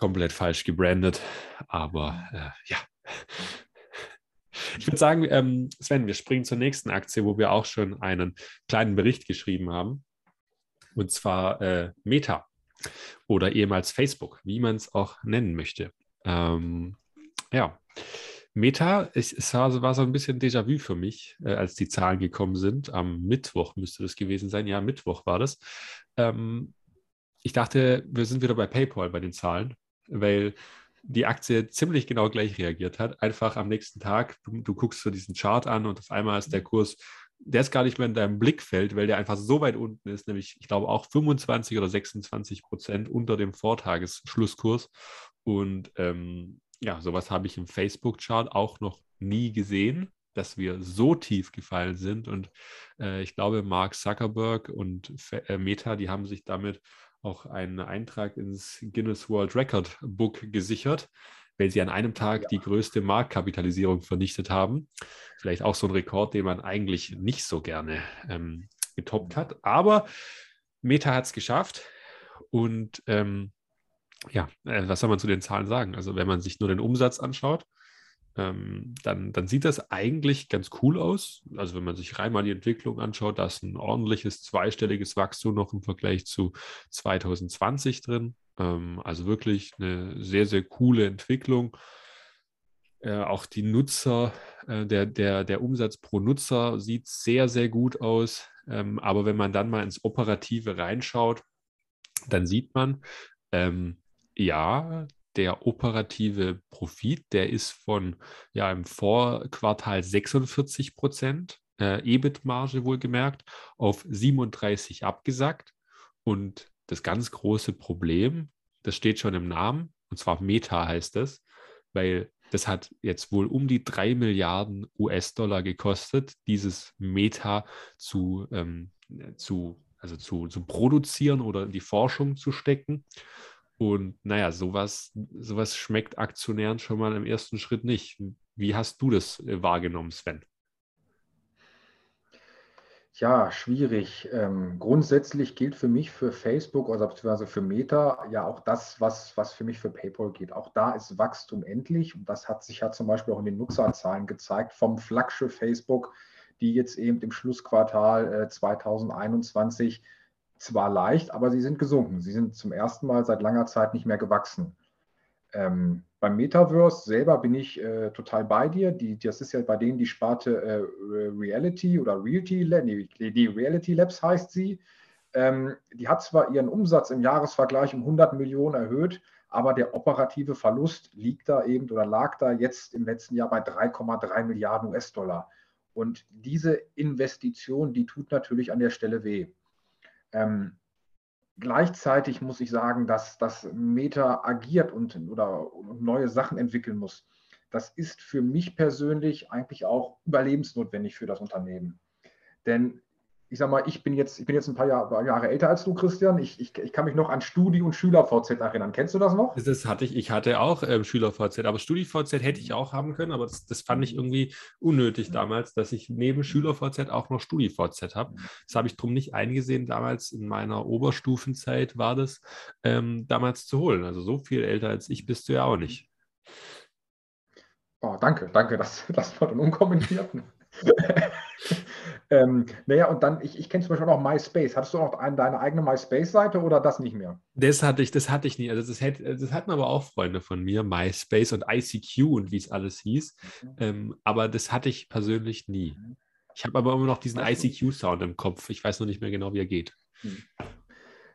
komplett falsch gebrandet. Aber äh, ja. Ich würde sagen, ähm, Sven, wir springen zur nächsten Aktie, wo wir auch schon einen kleinen Bericht geschrieben haben. Und zwar äh, Meta oder ehemals Facebook, wie man es auch nennen möchte. Ähm, ja, Meta, ich, es war, war, so ein bisschen Déjà-vu für mich, äh, als die Zahlen gekommen sind. Am Mittwoch müsste das gewesen sein. Ja, Mittwoch war das. Ähm, ich dachte, wir sind wieder bei PayPal bei den Zahlen weil die Aktie ziemlich genau gleich reagiert hat. Einfach am nächsten Tag, du, du guckst so diesen Chart an und auf einmal ist der Kurs, der ist gar nicht mehr in deinem Blickfeld, weil der einfach so weit unten ist, nämlich ich glaube auch 25 oder 26 Prozent unter dem Vortagesschlusskurs. Und ähm, ja, sowas habe ich im Facebook-Chart auch noch nie gesehen, dass wir so tief gefallen sind. Und äh, ich glaube, Mark Zuckerberg und äh, Meta, die haben sich damit auch einen Eintrag ins Guinness World Record Book gesichert, weil sie an einem Tag ja. die größte Marktkapitalisierung vernichtet haben. Vielleicht auch so ein Rekord, den man eigentlich nicht so gerne ähm, getoppt hat. Aber Meta hat es geschafft. Und ähm, ja, äh, was soll man zu den Zahlen sagen? Also wenn man sich nur den Umsatz anschaut, ähm, dann, dann sieht das eigentlich ganz cool aus. Also wenn man sich rein mal die Entwicklung anschaut, da ist ein ordentliches zweistelliges Wachstum noch im Vergleich zu 2020 drin. Ähm, also wirklich eine sehr, sehr coole Entwicklung. Äh, auch die Nutzer, äh, der, der, der Umsatz pro Nutzer sieht sehr, sehr gut aus. Ähm, aber wenn man dann mal ins Operative reinschaut, dann sieht man, ähm, ja, der operative Profit, der ist von ja im Vorquartal 46 Prozent äh, EBIT-Marge wohlgemerkt auf 37 abgesackt. Und das ganz große Problem, das steht schon im Namen, und zwar Meta heißt es, weil das hat jetzt wohl um die 3 Milliarden US-Dollar gekostet, dieses Meta zu, ähm, zu, also zu, zu produzieren oder in die Forschung zu stecken. Und naja, sowas, sowas schmeckt Aktionären schon mal im ersten Schritt nicht. Wie hast du das äh, wahrgenommen, Sven? Ja, schwierig. Ähm, grundsätzlich gilt für mich, für Facebook oder beziehungsweise für Meta ja auch das, was, was für mich für PayPal geht. Auch da ist Wachstum endlich und das hat sich ja zum Beispiel auch in den Nutzerzahlen gezeigt vom Flaggschiff Facebook, die jetzt eben im Schlussquartal äh, 2021 zwar leicht, aber sie sind gesunken. Sie sind zum ersten Mal seit langer Zeit nicht mehr gewachsen. Ähm, beim Metaverse selber bin ich äh, total bei dir. Die, das ist ja bei denen die Sparte äh, Reality oder Reality, nee, die Reality Labs heißt sie. Ähm, die hat zwar ihren Umsatz im Jahresvergleich um 100 Millionen erhöht, aber der operative Verlust liegt da eben oder lag da jetzt im letzten Jahr bei 3,3 Milliarden US-Dollar. Und diese Investition, die tut natürlich an der Stelle weh. Ähm, gleichzeitig muss ich sagen, dass das Meta agiert und oder und neue Sachen entwickeln muss. Das ist für mich persönlich eigentlich auch überlebensnotwendig für das Unternehmen. Denn ich sag mal, ich bin jetzt, ich bin jetzt ein paar Jahre, Jahre älter als du, Christian. Ich, ich, ich, kann mich noch an Studi- und Schüler-VZ erinnern. Kennst du das noch? Das hatte ich. Ich hatte auch ähm, Schüler-VZ, aber Studi-VZ hätte ich auch haben können, aber das, das fand ich irgendwie unnötig damals, dass ich neben Schüler-VZ auch noch Studi-VZ habe. Das habe ich drum nicht eingesehen. Damals in meiner Oberstufenzeit war das ähm, damals zu holen. Also so viel älter als ich bist du ja auch nicht. Oh, danke, danke, das, *laughs* das war dann unkommentiert. Ähm, naja, und dann, ich, ich kenne zum Beispiel auch noch MySpace. Hattest du noch ein, deine eigene MySpace-Seite oder das nicht mehr? Das hatte ich, das hatte ich nie. Also das, hätte, das hatten aber auch Freunde von mir, MySpace und ICQ und wie es alles hieß. Mhm. Ähm, aber das hatte ich persönlich nie. Mhm. Ich habe aber immer noch diesen ICQ-Sound im Kopf. Ich weiß noch nicht mehr genau, wie er geht. Mhm.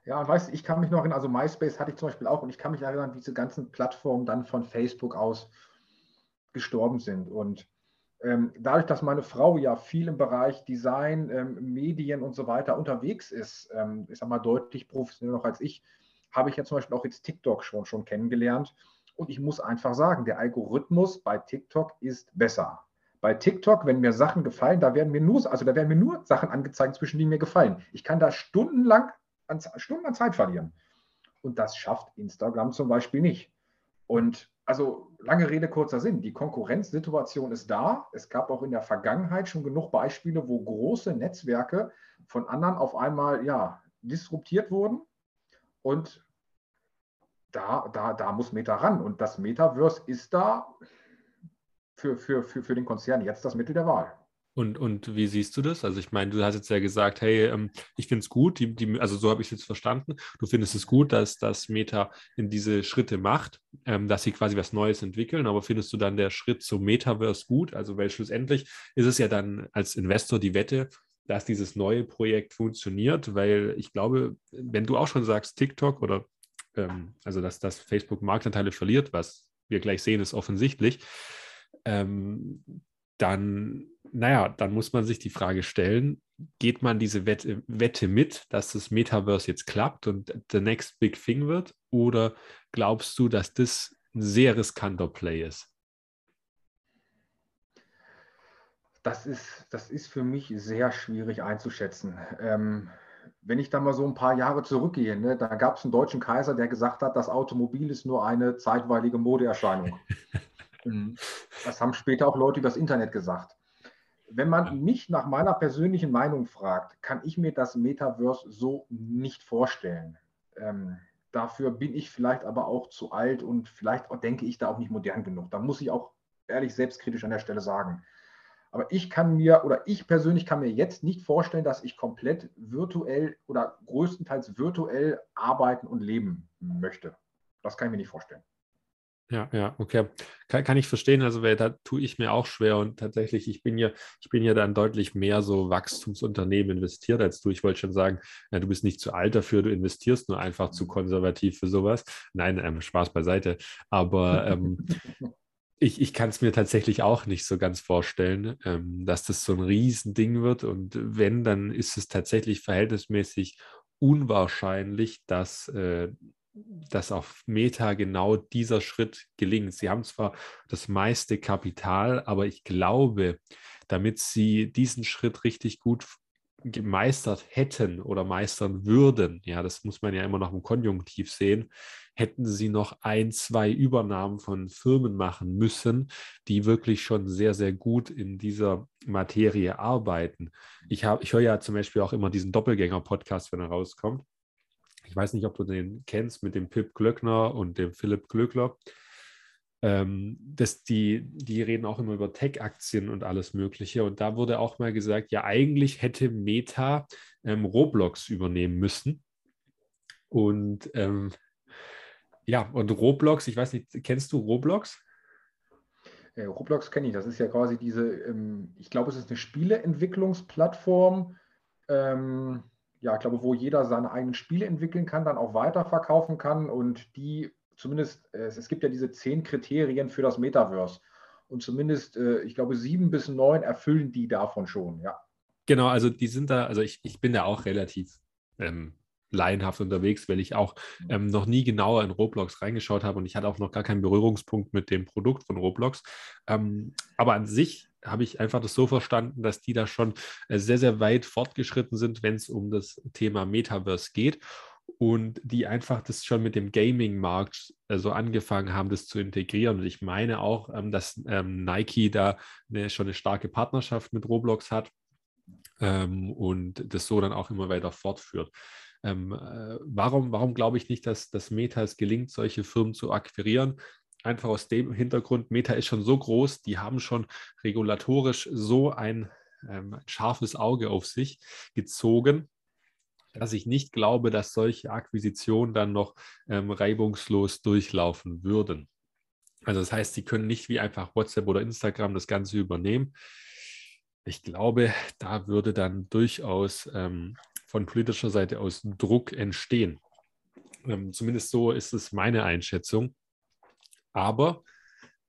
Ja, weißt du, ich kann mich noch erinnern, also MySpace hatte ich zum Beispiel auch und ich kann mich erinnern, wie diese ganzen Plattformen dann von Facebook aus gestorben sind. Und dadurch, dass meine Frau ja viel im Bereich Design, ähm, Medien und so weiter unterwegs ist, ähm, ich sag mal deutlich professioneller noch als ich, habe ich ja zum Beispiel auch jetzt TikTok schon, schon kennengelernt. Und ich muss einfach sagen, der Algorithmus bei TikTok ist besser. Bei TikTok, wenn mir Sachen gefallen, da werden mir nur, also da werden mir nur Sachen angezeigt, zwischen die mir gefallen. Ich kann da stundenlang an, Stunden an Zeit verlieren. Und das schafft Instagram zum Beispiel nicht. Und also lange Rede, kurzer Sinn. Die Konkurrenzsituation ist da. Es gab auch in der Vergangenheit schon genug Beispiele, wo große Netzwerke von anderen auf einmal ja, disruptiert wurden. Und da, da, da muss Meta ran. Und das Metaverse ist da für, für, für, für den Konzern jetzt das Mittel der Wahl. Und, und wie siehst du das? Also ich meine, du hast jetzt ja gesagt, hey, ähm, ich finde es gut, die, die, also so habe ich es jetzt verstanden. Du findest es gut, dass das Meta in diese Schritte macht, ähm, dass sie quasi was Neues entwickeln, aber findest du dann der Schritt zum Metaverse gut? Also weil schlussendlich ist es ja dann als Investor die Wette, dass dieses neue Projekt funktioniert, weil ich glaube, wenn du auch schon sagst, TikTok oder ähm, also dass das Facebook Marktanteile verliert, was wir gleich sehen, ist offensichtlich, ähm, dann, naja, dann muss man sich die Frage stellen, geht man diese Wette, Wette mit, dass das Metaverse jetzt klappt und the next big thing wird? Oder glaubst du, dass das ein sehr riskanter Play ist? Das ist, das ist für mich sehr schwierig einzuschätzen. Ähm, wenn ich da mal so ein paar Jahre zurückgehe, ne, da gab es einen deutschen Kaiser, der gesagt hat, das Automobil ist nur eine zeitweilige Modeerscheinung. *laughs* Das haben später auch Leute über das Internet gesagt. Wenn man mich nach meiner persönlichen Meinung fragt, kann ich mir das Metaverse so nicht vorstellen. Ähm, dafür bin ich vielleicht aber auch zu alt und vielleicht denke ich da auch nicht modern genug. Da muss ich auch ehrlich selbstkritisch an der Stelle sagen. Aber ich kann mir oder ich persönlich kann mir jetzt nicht vorstellen, dass ich komplett virtuell oder größtenteils virtuell arbeiten und leben möchte. Das kann ich mir nicht vorstellen. Ja, ja, okay. Kann, kann ich verstehen. Also, weil da tue ich mir auch schwer und tatsächlich, ich bin ja, ich bin ja dann deutlich mehr so Wachstumsunternehmen investiert als du. Ich wollte schon sagen, ja, du bist nicht zu alt dafür, du investierst nur einfach zu konservativ für sowas. Nein, ähm, Spaß beiseite. Aber ähm, *laughs* ich, ich kann es mir tatsächlich auch nicht so ganz vorstellen, ähm, dass das so ein Riesending wird. Und wenn, dann ist es tatsächlich verhältnismäßig unwahrscheinlich, dass äh, dass auf Meta genau dieser Schritt gelingt. Sie haben zwar das meiste Kapital, aber ich glaube, damit sie diesen Schritt richtig gut gemeistert hätten oder meistern würden, ja, das muss man ja immer noch im Konjunktiv sehen, hätten sie noch ein, zwei Übernahmen von Firmen machen müssen, die wirklich schon sehr, sehr gut in dieser Materie arbeiten. Ich, ich höre ja zum Beispiel auch immer diesen Doppelgänger-Podcast, wenn er rauskommt ich weiß nicht, ob du den kennst mit dem Pip Glöckner und dem Philipp Glöckler. Ähm, das, die, die reden auch immer über Tech-Aktien und alles Mögliche. Und da wurde auch mal gesagt, ja, eigentlich hätte Meta ähm, Roblox übernehmen müssen. Und ähm, ja, und Roblox, ich weiß nicht, kennst du Roblox? Äh, Roblox kenne ich, das ist ja quasi diese, ähm, ich glaube, es ist eine Spieleentwicklungsplattform. Ähm, ja, ich glaube, wo jeder seine eigenen Spiele entwickeln kann, dann auch weiterverkaufen kann und die zumindest, äh, es gibt ja diese zehn Kriterien für das Metaverse und zumindest, äh, ich glaube, sieben bis neun erfüllen die davon schon, ja. Genau, also die sind da, also ich, ich bin da auch relativ ähm, laienhaft unterwegs, weil ich auch mhm. ähm, noch nie genauer in Roblox reingeschaut habe und ich hatte auch noch gar keinen Berührungspunkt mit dem Produkt von Roblox. Ähm, aber an sich habe ich einfach das so verstanden, dass die da schon äh, sehr, sehr weit fortgeschritten sind, wenn es um das Thema Metaverse geht und die einfach das schon mit dem Gaming-Markt so also angefangen haben, das zu integrieren. Und ich meine auch, ähm, dass ähm, Nike da schon eine starke Partnerschaft mit Roblox hat ähm, und das so dann auch immer weiter fortführt. Äh, warum warum glaube ich nicht, dass das Meta es gelingt, solche Firmen zu akquirieren? Einfach aus dem Hintergrund, Meta ist schon so groß, die haben schon regulatorisch so ein ähm, scharfes Auge auf sich gezogen, dass ich nicht glaube, dass solche Akquisitionen dann noch ähm, reibungslos durchlaufen würden. Also das heißt, sie können nicht wie einfach WhatsApp oder Instagram das Ganze übernehmen. Ich glaube, da würde dann durchaus ähm, von politischer Seite aus Druck entstehen. Ähm, zumindest so ist es meine Einschätzung. Aber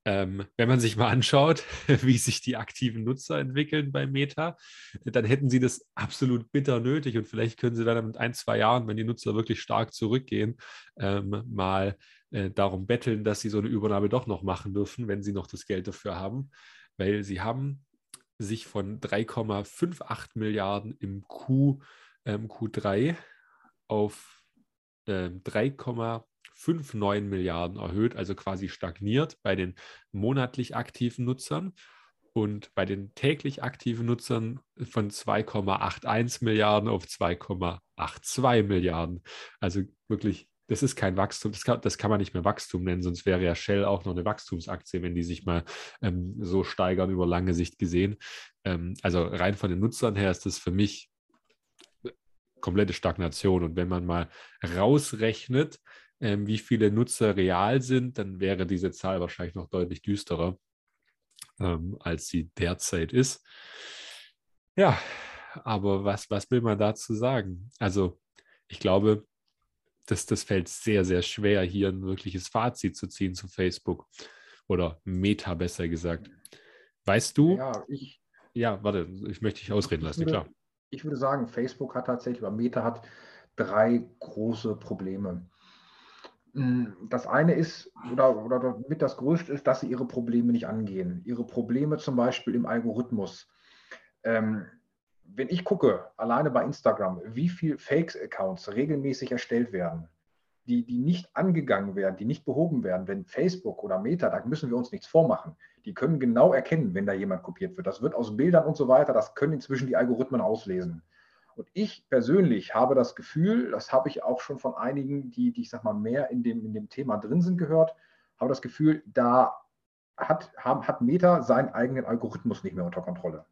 ähm, wenn man sich mal anschaut, *laughs* wie sich die aktiven Nutzer entwickeln bei Meta, dann hätten sie das absolut bitter nötig. Und vielleicht können sie dann mit ein, zwei Jahren, wenn die Nutzer wirklich stark zurückgehen, ähm, mal äh, darum betteln, dass sie so eine Übernahme doch noch machen dürfen, wenn sie noch das Geld dafür haben, weil sie haben sich von 3,58 Milliarden im Q, ähm, Q3 auf ähm, 3,58 5,9 Milliarden erhöht, also quasi stagniert bei den monatlich aktiven Nutzern und bei den täglich aktiven Nutzern von 2,81 Milliarden auf 2,82 Milliarden. Also wirklich, das ist kein Wachstum, das kann, das kann man nicht mehr Wachstum nennen, sonst wäre ja Shell auch noch eine Wachstumsaktie, wenn die sich mal ähm, so steigern über lange Sicht gesehen. Ähm, also rein von den Nutzern her ist das für mich komplette Stagnation. Und wenn man mal rausrechnet, ähm, wie viele Nutzer real sind, dann wäre diese Zahl wahrscheinlich noch deutlich düsterer, ähm, als sie derzeit ist. Ja, aber was, was will man dazu sagen? Also ich glaube, das, das fällt sehr, sehr schwer, hier ein wirkliches Fazit zu ziehen zu Facebook oder Meta besser gesagt. Weißt du? Ja, ich. Ja, warte, ich möchte dich ausreden lassen, würde, klar. Ich würde sagen, Facebook hat tatsächlich, oder Meta hat drei große Probleme. Hm, das eine ist, oder, oder mit das größte ist, dass sie ihre Probleme nicht angehen. Ihre Probleme zum Beispiel im Algorithmus. Ähm, wenn ich gucke, alleine bei Instagram, wie viele Fakes-Accounts regelmäßig erstellt werden, die, die nicht angegangen werden, die nicht behoben werden, wenn Facebook oder Meta, da müssen wir uns nichts vormachen. Die können genau erkennen, wenn da jemand kopiert wird. Das wird aus Bildern und so weiter, das können inzwischen die Algorithmen auslesen. Und ich persönlich habe das Gefühl, das habe ich auch schon von einigen, die, die ich sag mal, mehr in dem, in dem Thema drin sind, gehört, habe das Gefühl, da hat, hat Meta seinen eigenen Algorithmus nicht mehr unter Kontrolle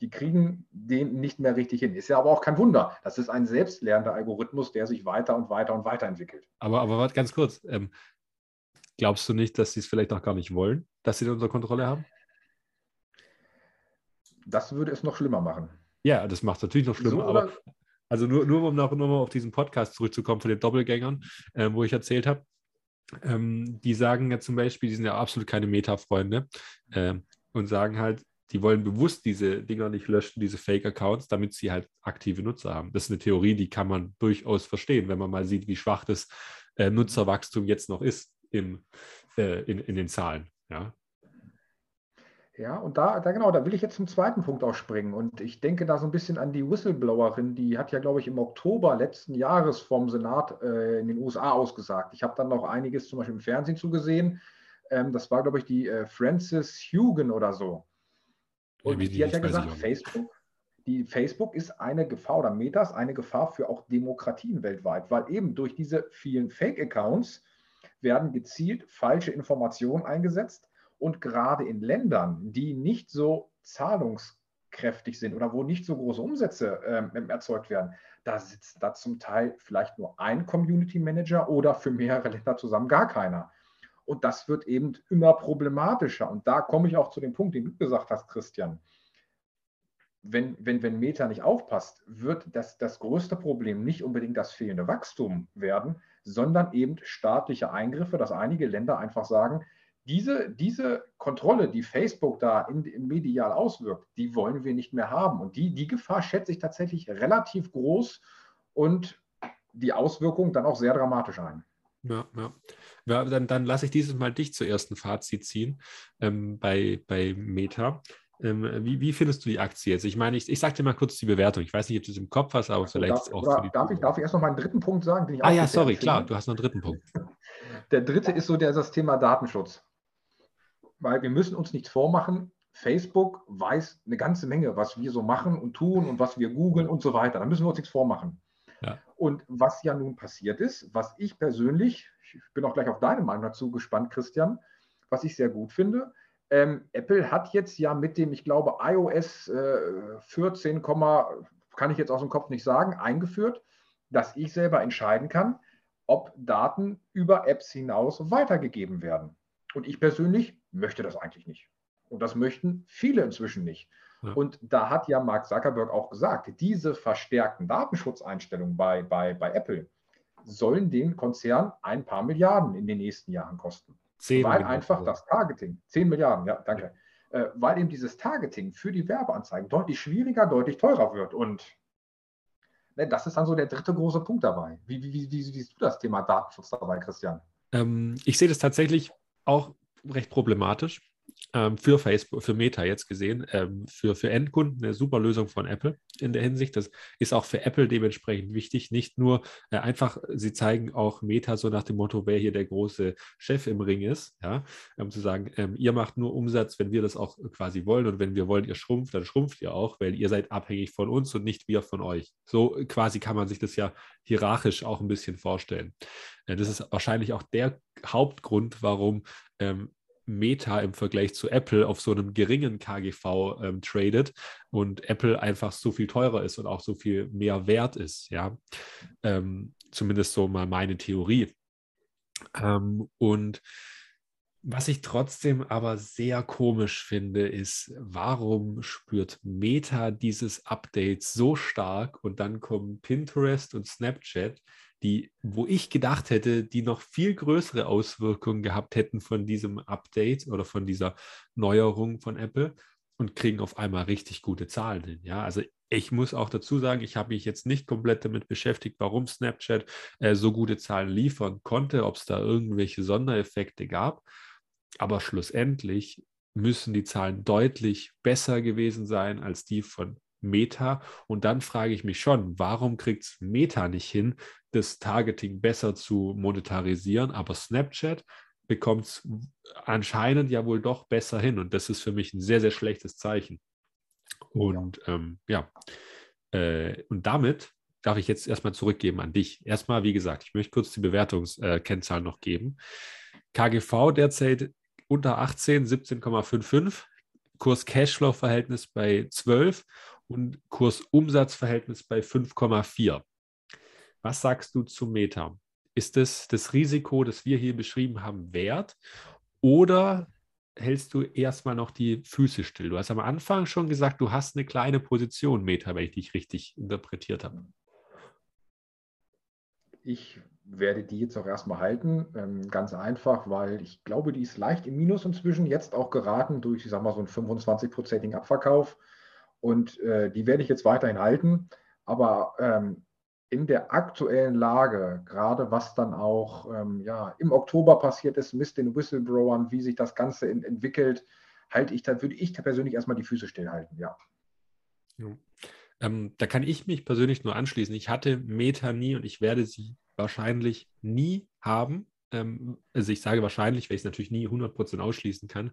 die kriegen den nicht mehr richtig hin. Ist ja aber auch kein Wunder. Das ist ein selbstlernender Algorithmus, der sich weiter und weiter und weiter entwickelt. Aber, aber warte ganz kurz. Ähm, glaubst du nicht, dass sie es vielleicht auch gar nicht wollen, dass sie das unter Kontrolle haben? Das würde es noch schlimmer machen. Ja, das macht es natürlich noch schlimmer. So, aber also nur, nur um noch, noch mal auf diesen Podcast zurückzukommen von den Doppelgängern, äh, wo ich erzählt habe, ähm, die sagen ja zum Beispiel, die sind ja absolut keine Meta-Freunde äh, und sagen halt, die wollen bewusst diese Dinger nicht löschen, diese Fake-Accounts, damit sie halt aktive Nutzer haben. Das ist eine Theorie, die kann man durchaus verstehen, wenn man mal sieht, wie schwach das äh, Nutzerwachstum jetzt noch ist im, äh, in, in den Zahlen. Ja. Ja, und da, da genau, da will ich jetzt zum zweiten Punkt auch springen. Und ich denke da so ein bisschen an die Whistleblowerin, die hat ja, glaube ich, im Oktober letzten Jahres vom Senat äh, in den USA ausgesagt. Ich habe dann noch einiges zum Beispiel im Fernsehen zugesehen. Ähm, das war, glaube ich, die äh, Frances Hugen oder so. Und ja, die, hat ja gesagt, Facebook, die Facebook ist eine Gefahr oder Meta ist eine Gefahr für auch Demokratien weltweit, weil eben durch diese vielen Fake-Accounts werden gezielt falsche Informationen eingesetzt und gerade in Ländern, die nicht so zahlungskräftig sind oder wo nicht so große Umsätze äh, erzeugt werden, da sitzt da zum Teil vielleicht nur ein Community Manager oder für mehrere Länder zusammen gar keiner. Und das wird eben immer problematischer. Und da komme ich auch zu dem Punkt, den du gesagt hast, Christian. Wenn, wenn, wenn Meta nicht aufpasst, wird das, das größte Problem nicht unbedingt das fehlende Wachstum werden, sondern eben staatliche Eingriffe, dass einige Länder einfach sagen, diese, diese Kontrolle, die Facebook da in, in medial auswirkt, die wollen wir nicht mehr haben. Und die, die Gefahr schätze ich tatsächlich relativ groß und die Auswirkungen dann auch sehr dramatisch ein. Ja, ja. ja dann, dann lasse ich dieses Mal dich zuerst ein Fazit ziehen ähm, bei, bei Meta. Ähm, wie, wie, findest du die Aktie jetzt? Ich meine, ich, ich sage dir mal kurz die Bewertung. Ich weiß nicht, ob du es im Kopf hast, aber also vielleicht darf, auch. Für darf, ich, darf ich erst noch mal einen dritten Punkt sagen? Den ich ah ja, sorry, klar, du hast noch einen dritten Punkt. Der dritte ist so der, das Thema Datenschutz. Weil wir müssen uns nichts vormachen. Facebook weiß eine ganze Menge, was wir so machen und tun und was wir googeln und so weiter. Da müssen wir uns nichts vormachen. Ja. Und was ja nun passiert ist, was ich persönlich, ich bin auch gleich auf deine Meinung dazu gespannt, Christian, was ich sehr gut finde, ähm, Apple hat jetzt ja mit dem, ich glaube, iOS äh, 14, kann ich jetzt aus dem Kopf nicht sagen, eingeführt, dass ich selber entscheiden kann, ob Daten über Apps hinaus weitergegeben werden. Und ich persönlich möchte das eigentlich nicht. Und das möchten viele inzwischen nicht. Und da hat ja Mark Zuckerberg auch gesagt, diese verstärkten Datenschutzeinstellungen bei, bei, bei Apple sollen den Konzern ein paar Milliarden in den nächsten Jahren kosten. Zehn weil Milliarden. einfach das Targeting, 10 Milliarden, ja, danke, ja. Äh, weil eben dieses Targeting für die Werbeanzeigen deutlich schwieriger, deutlich teurer wird. Und ne, das ist dann so der dritte große Punkt dabei. Wie, wie, wie, wie siehst du das Thema Datenschutz dabei, Christian? Ähm, ich sehe das tatsächlich auch recht problematisch ähm, für Facebook, für Meta jetzt gesehen, ähm, für, für Endkunden eine super Lösung von Apple in der Hinsicht. Das ist auch für Apple dementsprechend wichtig. Nicht nur äh, einfach, sie zeigen auch Meta so nach dem Motto, wer hier der große Chef im Ring ist, ja, um zu sagen, ähm, ihr macht nur Umsatz, wenn wir das auch quasi wollen und wenn wir wollen, ihr schrumpft, dann schrumpft ihr auch, weil ihr seid abhängig von uns und nicht wir von euch. So quasi kann man sich das ja hierarchisch auch ein bisschen vorstellen. Äh, das ist wahrscheinlich auch der Hauptgrund, warum ähm, Meta im Vergleich zu Apple auf so einem geringen KGV ähm, tradet und Apple einfach so viel teurer ist und auch so viel mehr wert ist, ja. Ähm, zumindest so mal meine Theorie. Ähm, und was ich trotzdem aber sehr komisch finde, ist, warum spürt Meta dieses Update so stark und dann kommen Pinterest und Snapchat, die, wo ich gedacht hätte, die noch viel größere Auswirkungen gehabt hätten von diesem Update oder von dieser Neuerung von Apple und kriegen auf einmal richtig gute Zahlen hin. Ja, also ich muss auch dazu sagen, ich habe mich jetzt nicht komplett damit beschäftigt, warum Snapchat äh, so gute Zahlen liefern konnte, ob es da irgendwelche Sondereffekte gab. Aber schlussendlich müssen die Zahlen deutlich besser gewesen sein als die von Meta. Und dann frage ich mich schon, warum kriegt es Meta nicht hin, das Targeting besser zu monetarisieren, aber Snapchat bekommt es anscheinend ja wohl doch besser hin. Und das ist für mich ein sehr, sehr schlechtes Zeichen. Und ja, ähm, ja. Äh, und damit darf ich jetzt erstmal zurückgeben an dich. Erstmal, wie gesagt, ich möchte kurz die Bewertungskennzahlen noch geben. KGV derzeit unter 18, 17,55, Kurs Cashflow-Verhältnis bei 12 und Kurs Umsatzverhältnis bei 5,4. Was sagst du zu Meta? Ist es das Risiko, das wir hier beschrieben haben, wert? Oder hältst du erstmal noch die Füße still? Du hast am Anfang schon gesagt, du hast eine kleine Position, Meta, wenn ich dich richtig interpretiert habe. Ich werde die jetzt auch erstmal halten. Ähm, ganz einfach, weil ich glaube, die ist leicht im Minus inzwischen, jetzt auch geraten durch, ich sag mal, so einen 25-prozentigen Abverkauf. Und äh, die werde ich jetzt weiterhin halten. Aber ähm, in der aktuellen Lage, gerade was dann auch ähm, ja, im Oktober passiert ist, mit den Whistleblowern, wie sich das Ganze in, entwickelt, halte ich, da würde ich persönlich erstmal die Füße stillhalten, ja. ja. Ähm, da kann ich mich persönlich nur anschließen. Ich hatte Meta nie und ich werde sie wahrscheinlich nie haben. Ähm, also ich sage wahrscheinlich, weil ich es natürlich nie 100% ausschließen kann.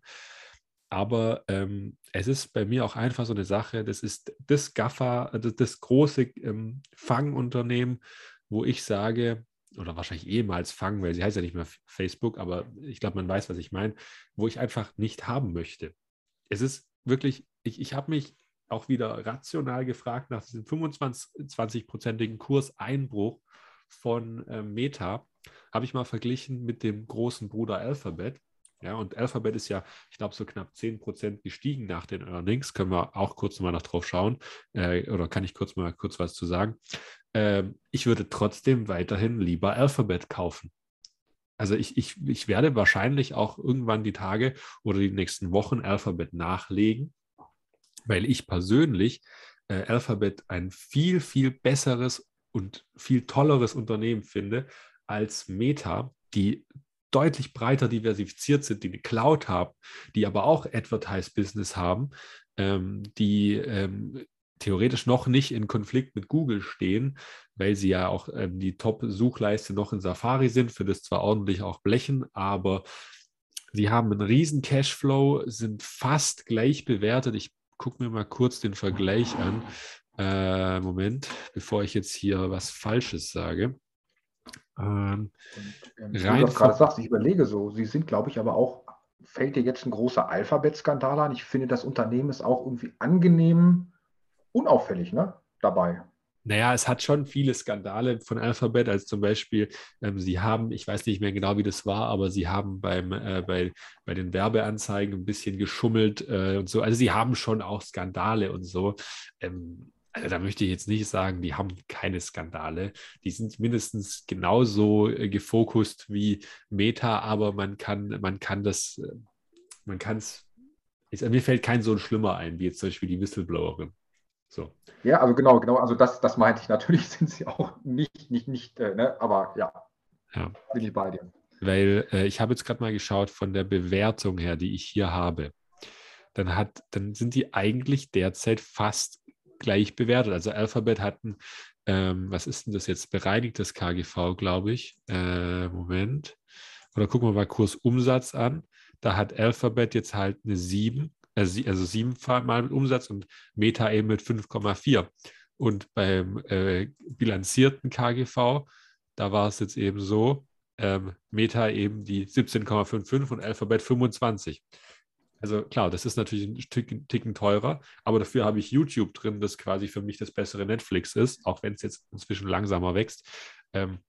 Aber ähm, es ist bei mir auch einfach so eine Sache, das ist das GAFA, das, das große ähm, Fangunternehmen, wo ich sage, oder wahrscheinlich ehemals Fang, weil sie heißt ja nicht mehr Facebook, aber ich glaube, man weiß, was ich meine, wo ich einfach nicht haben möchte. Es ist wirklich, ich, ich habe mich auch wieder rational gefragt nach diesem 25-prozentigen Kurseinbruch von äh, Meta, habe ich mal verglichen mit dem großen Bruder Alphabet. Ja, und Alphabet ist ja, ich glaube, so knapp 10% gestiegen nach den Earnings. Können wir auch kurz mal nach drauf schauen. Äh, oder kann ich kurz mal kurz was zu sagen? Ähm, ich würde trotzdem weiterhin lieber Alphabet kaufen. Also ich, ich, ich werde wahrscheinlich auch irgendwann die Tage oder die nächsten Wochen Alphabet nachlegen, weil ich persönlich äh, Alphabet ein viel, viel besseres und viel tolleres Unternehmen finde als Meta, die deutlich breiter diversifiziert sind, die eine Cloud haben, die aber auch Advertise-Business haben, ähm, die ähm, theoretisch noch nicht in Konflikt mit Google stehen, weil sie ja auch ähm, die Top-Suchleiste noch in Safari sind, für das zwar ordentlich auch blechen, aber sie haben einen riesen Cashflow, sind fast gleich bewertet. Ich gucke mir mal kurz den Vergleich an. Äh, Moment, bevor ich jetzt hier was Falsches sage. Ähm, und, ähm, rein du gerade sagst, ich überlege so, sie sind, glaube ich, aber auch, fällt dir jetzt ein großer Alphabet-Skandal an? Ich finde, das Unternehmen ist auch irgendwie angenehm unauffällig ne, dabei. Naja, es hat schon viele Skandale von Alphabet, als zum Beispiel, ähm, sie haben, ich weiß nicht mehr genau, wie das war, aber sie haben beim, äh, bei, bei den Werbeanzeigen ein bisschen geschummelt äh, und so. Also sie haben schon auch Skandale und so. Ähm, also da möchte ich jetzt nicht sagen, die haben keine Skandale. Die sind mindestens genauso äh, gefokust wie Meta, aber man kann, man kann das, äh, man kann es, mir fällt kein so ein schlimmer ein, wie jetzt zum Beispiel die Whistleblowerin. So. Ja, also genau, genau, also das, das meinte ich. Natürlich *laughs* sind sie auch nicht, nicht, nicht, äh, ne? aber ja, ja, bin ich bei dir. Weil äh, ich habe jetzt gerade mal geschaut von der Bewertung her, die ich hier habe. Dann, hat, dann sind die eigentlich derzeit fast gleich bewertet. Also Alphabet hatten, ähm, was ist denn das jetzt? Bereinigtes KGV, glaube ich. Äh, Moment. Oder gucken wir mal Kursumsatz an. Da hat Alphabet jetzt halt eine 7, also, also 7 mal mit Umsatz und Meta eben mit 5,4. Und beim äh, bilanzierten KGV, da war es jetzt eben so, ähm, Meta eben die 17,55 und Alphabet 25. Also klar, das ist natürlich ein Ticken, Ticken, teurer, aber dafür habe ich YouTube drin, das quasi für mich das bessere Netflix ist, auch wenn es jetzt inzwischen langsamer wächst. Ähm,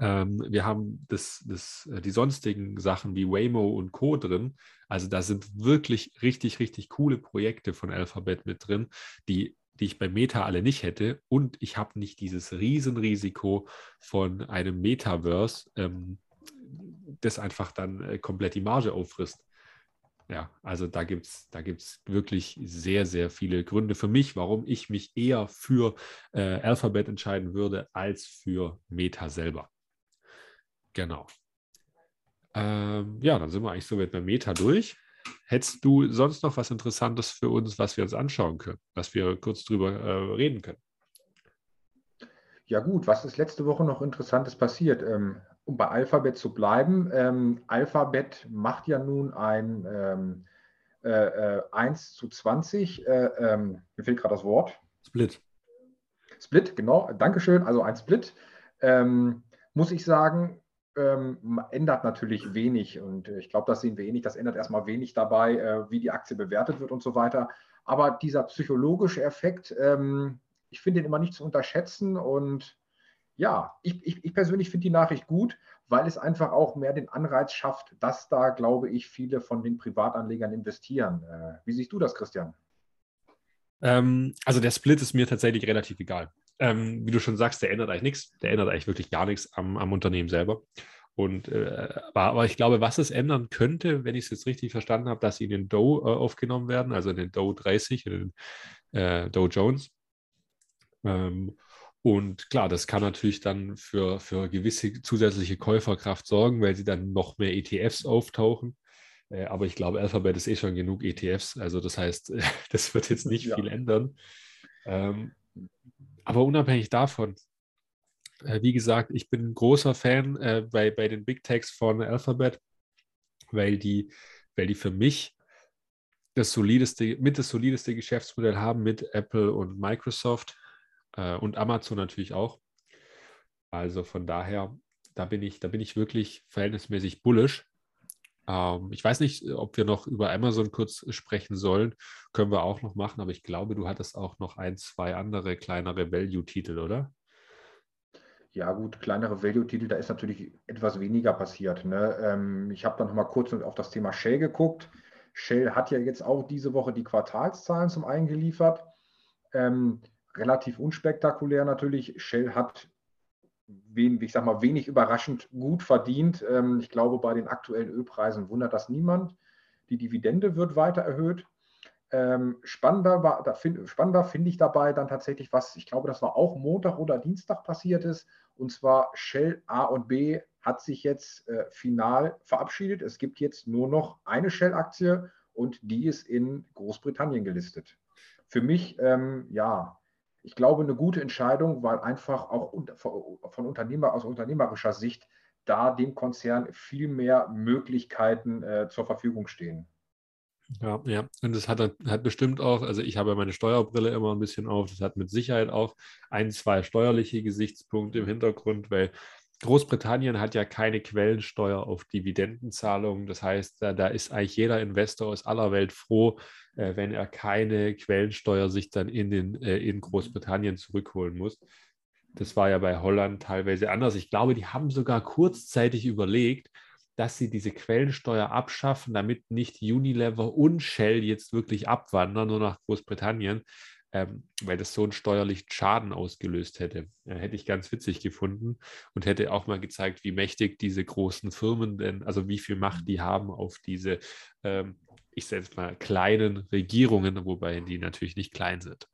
ähm, wir haben das, das, äh, die sonstigen Sachen wie Waymo und Co. drin. Also da sind wirklich richtig, richtig coole Projekte von Alphabet mit drin, die, die ich bei Meta alle nicht hätte. Und ich habe nicht dieses Riesenrisiko von einem Metaverse, ähm, das einfach dann äh, komplett die Marge auffrisst. Ja, also da gibt es da gibt's wirklich sehr, sehr viele Gründe für mich, warum ich mich eher für äh, Alphabet entscheiden würde als für Meta selber. Genau. Ähm, ja, dann sind wir eigentlich so mit bei Meta durch. Hättest du sonst noch was Interessantes für uns, was wir uns anschauen können, was wir kurz drüber äh, reden können? Ja gut, was ist letzte Woche noch Interessantes passiert? Ähm, um bei Alphabet zu bleiben, ähm, Alphabet macht ja nun ein ähm, äh, äh, 1 zu 20, äh, ähm, mir fehlt gerade das Wort. Split. Split, genau, Dankeschön, also ein Split. Ähm, muss ich sagen, ähm, ändert natürlich wenig und äh, ich glaube, das sehen wir eh nicht. Das ändert erstmal wenig dabei, äh, wie die Aktie bewertet wird und so weiter. Aber dieser psychologische Effekt, ähm, ich finde den immer nicht zu unterschätzen und ja, ich, ich, ich persönlich finde die Nachricht gut, weil es einfach auch mehr den Anreiz schafft, dass da, glaube ich, viele von den Privatanlegern investieren. Äh, wie siehst du das, Christian? Ähm, also der Split ist mir tatsächlich relativ egal. Ähm, wie du schon sagst, der ändert eigentlich nichts. Der ändert eigentlich wirklich gar nichts am, am Unternehmen selber. Und, äh, aber, ich glaube, was es ändern könnte, wenn ich es jetzt richtig verstanden habe, dass sie in den Dow äh, aufgenommen werden, also in den Dow 30, in den äh, Dow Jones. Ähm, und klar, das kann natürlich dann für, für gewisse zusätzliche Käuferkraft sorgen, weil sie dann noch mehr ETFs auftauchen. Äh, aber ich glaube, Alphabet ist eh schon genug ETFs. Also das heißt, *laughs* das wird jetzt nicht ja. viel ändern. Ähm, aber unabhängig davon, äh, wie gesagt, ich bin ein großer Fan äh, bei, bei den Big Techs von Alphabet, weil die, weil die für mich das solideste, mit das solideste Geschäftsmodell haben mit Apple und Microsoft äh, und Amazon natürlich auch. Also von daher, da bin ich, da bin ich wirklich verhältnismäßig bullish. Ähm, ich weiß nicht, ob wir noch über Amazon kurz sprechen sollen. Können wir auch noch machen, aber ich glaube, du hattest auch noch ein, zwei andere kleinere Value-Titel, oder? Ja, gut, kleinere Value-Titel, da ist natürlich etwas weniger passiert. Ne? Ähm, ich habe dann noch mal kurz auf das Thema Shell geguckt. Shell hat ja jetzt auch diese Woche die Quartalszahlen zum einen geliefert. Ähm, relativ unspektakulär natürlich. Shell hat wen, ich sag mal, wenig überraschend gut verdient. Ähm, ich glaube, bei den aktuellen Ölpreisen wundert das niemand. Die Dividende wird weiter erhöht. Ähm, spannender, war, da find, finde ich dabei dann tatsächlich, was ich glaube, das war auch Montag oder Dienstag passiert ist. Und zwar Shell A und B hat sich jetzt äh, final verabschiedet. Es gibt jetzt nur noch eine Shell-Aktie und die ist in Großbritannien gelistet. Für mich, ähm, ja, ich glaube, eine gute Entscheidung, weil einfach auch von Unternehmer, aus unternehmerischer Sicht da dem Konzern viel mehr Möglichkeiten äh, zur Verfügung stehen. Ja, ja, und das hat, hat bestimmt auch, also ich habe meine Steuerbrille immer ein bisschen auf, das hat mit Sicherheit auch ein, zwei steuerliche Gesichtspunkte im Hintergrund, weil Großbritannien hat ja keine Quellensteuer auf Dividendenzahlungen. Das heißt, da, da ist eigentlich jeder Investor aus aller Welt froh, äh, wenn er keine Quellensteuer sich dann in, den, äh, in Großbritannien zurückholen muss. Das war ja bei Holland teilweise anders. Ich glaube, die haben sogar kurzzeitig überlegt, dass sie diese Quellensteuer abschaffen, damit nicht Unilever und Shell jetzt wirklich abwandern, nur nach Großbritannien ähm, weil das so einen steuerlichen Schaden ausgelöst hätte. Äh, hätte ich ganz witzig gefunden und hätte auch mal gezeigt, wie mächtig diese großen Firmen denn, also wie viel Macht die haben auf diese, ähm, ich sage mal, kleinen Regierungen, wobei die natürlich nicht klein sind.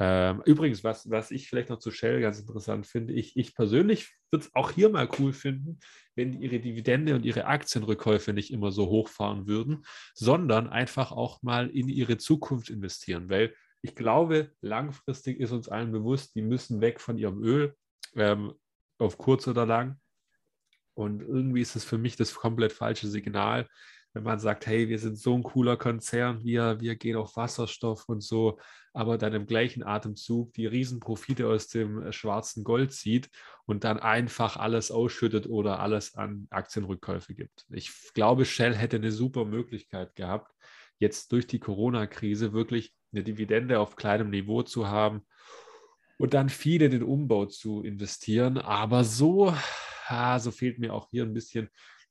Ähm, übrigens, was, was ich vielleicht noch zu Shell ganz interessant finde, ich, ich persönlich würde es auch hier mal cool finden, wenn die ihre Dividende und ihre Aktienrückkäufe nicht immer so hochfahren würden, sondern einfach auch mal in ihre Zukunft investieren, weil ich glaube, langfristig ist uns allen bewusst, die müssen weg von ihrem Öl, ähm, auf kurz oder lang. Und irgendwie ist es für mich das komplett falsche Signal, wenn man sagt, hey, wir sind so ein cooler Konzern, wir, wir gehen auf Wasserstoff und so, aber dann im gleichen Atemzug die Riesenprofite aus dem äh, schwarzen Gold zieht und dann einfach alles ausschüttet oder alles an Aktienrückkäufe gibt. Ich glaube, Shell hätte eine super Möglichkeit gehabt, jetzt durch die Corona-Krise wirklich eine Dividende auf kleinem Niveau zu haben und dann viel in den Umbau zu investieren. Aber so, ah, so fehlt mir auch hier ein bisschen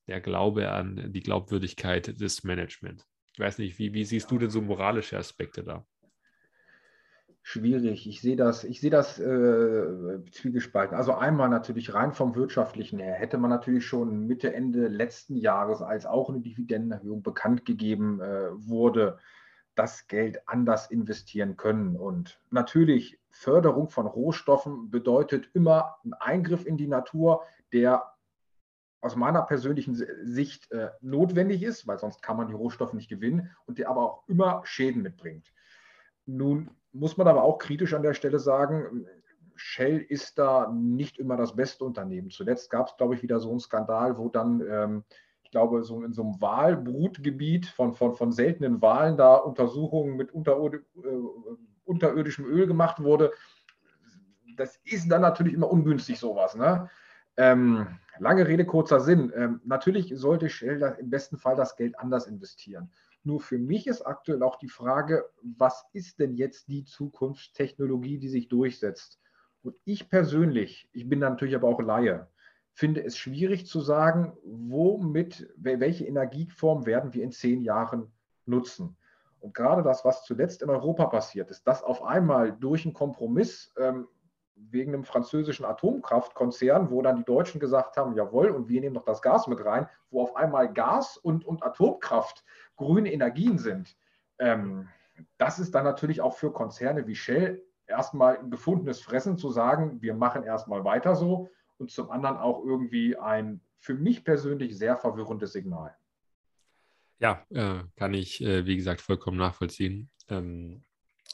der Glaube an die Glaubwürdigkeit des Management. Ich weiß nicht, wie, wie siehst du denn so moralische Aspekte da? schwierig. Ich sehe das, ich sehe das äh, zwiegespalten. Also einmal natürlich rein vom wirtschaftlichen her hätte man natürlich schon Mitte, Ende letzten Jahres, als auch eine Dividendenerhöhung bekannt gegeben äh, wurde, das Geld anders investieren können. Und natürlich Förderung von Rohstoffen bedeutet immer ein Eingriff in die Natur, der aus meiner persönlichen Sicht äh, notwendig ist, weil sonst kann man die Rohstoffe nicht gewinnen und der aber auch immer Schäden mitbringt. Nun muss man aber auch kritisch an der Stelle sagen, Shell ist da nicht immer das beste Unternehmen. Zuletzt gab es, glaube ich, wieder so einen Skandal, wo dann, ähm, ich glaube, so in so einem Walbrutgebiet von, von, von seltenen Walen da Untersuchungen mit unterirdi äh, unterirdischem Öl gemacht wurde. Das ist dann natürlich immer ungünstig, sowas. Ne? Ähm, lange Rede, kurzer Sinn. Ähm, natürlich sollte Shell im besten Fall das Geld anders investieren. Nur für mich ist aktuell auch die Frage, was ist denn jetzt die Zukunftstechnologie, die sich durchsetzt? Und ich persönlich, ich bin natürlich aber auch Laie, finde es schwierig zu sagen, womit, welche Energieform werden wir in zehn Jahren nutzen. Und gerade das, was zuletzt in Europa passiert ist, dass auf einmal durch einen Kompromiss ähm, wegen einem französischen Atomkraftkonzern, wo dann die Deutschen gesagt haben, jawohl, und wir nehmen noch das Gas mit rein, wo auf einmal Gas und, und Atomkraft grüne Energien sind. Ähm, das ist dann natürlich auch für Konzerne wie Shell erstmal ein gefundenes Fressen zu sagen, wir machen erstmal weiter so und zum anderen auch irgendwie ein für mich persönlich sehr verwirrendes Signal. Ja, äh, kann ich, äh, wie gesagt, vollkommen nachvollziehen. Ähm,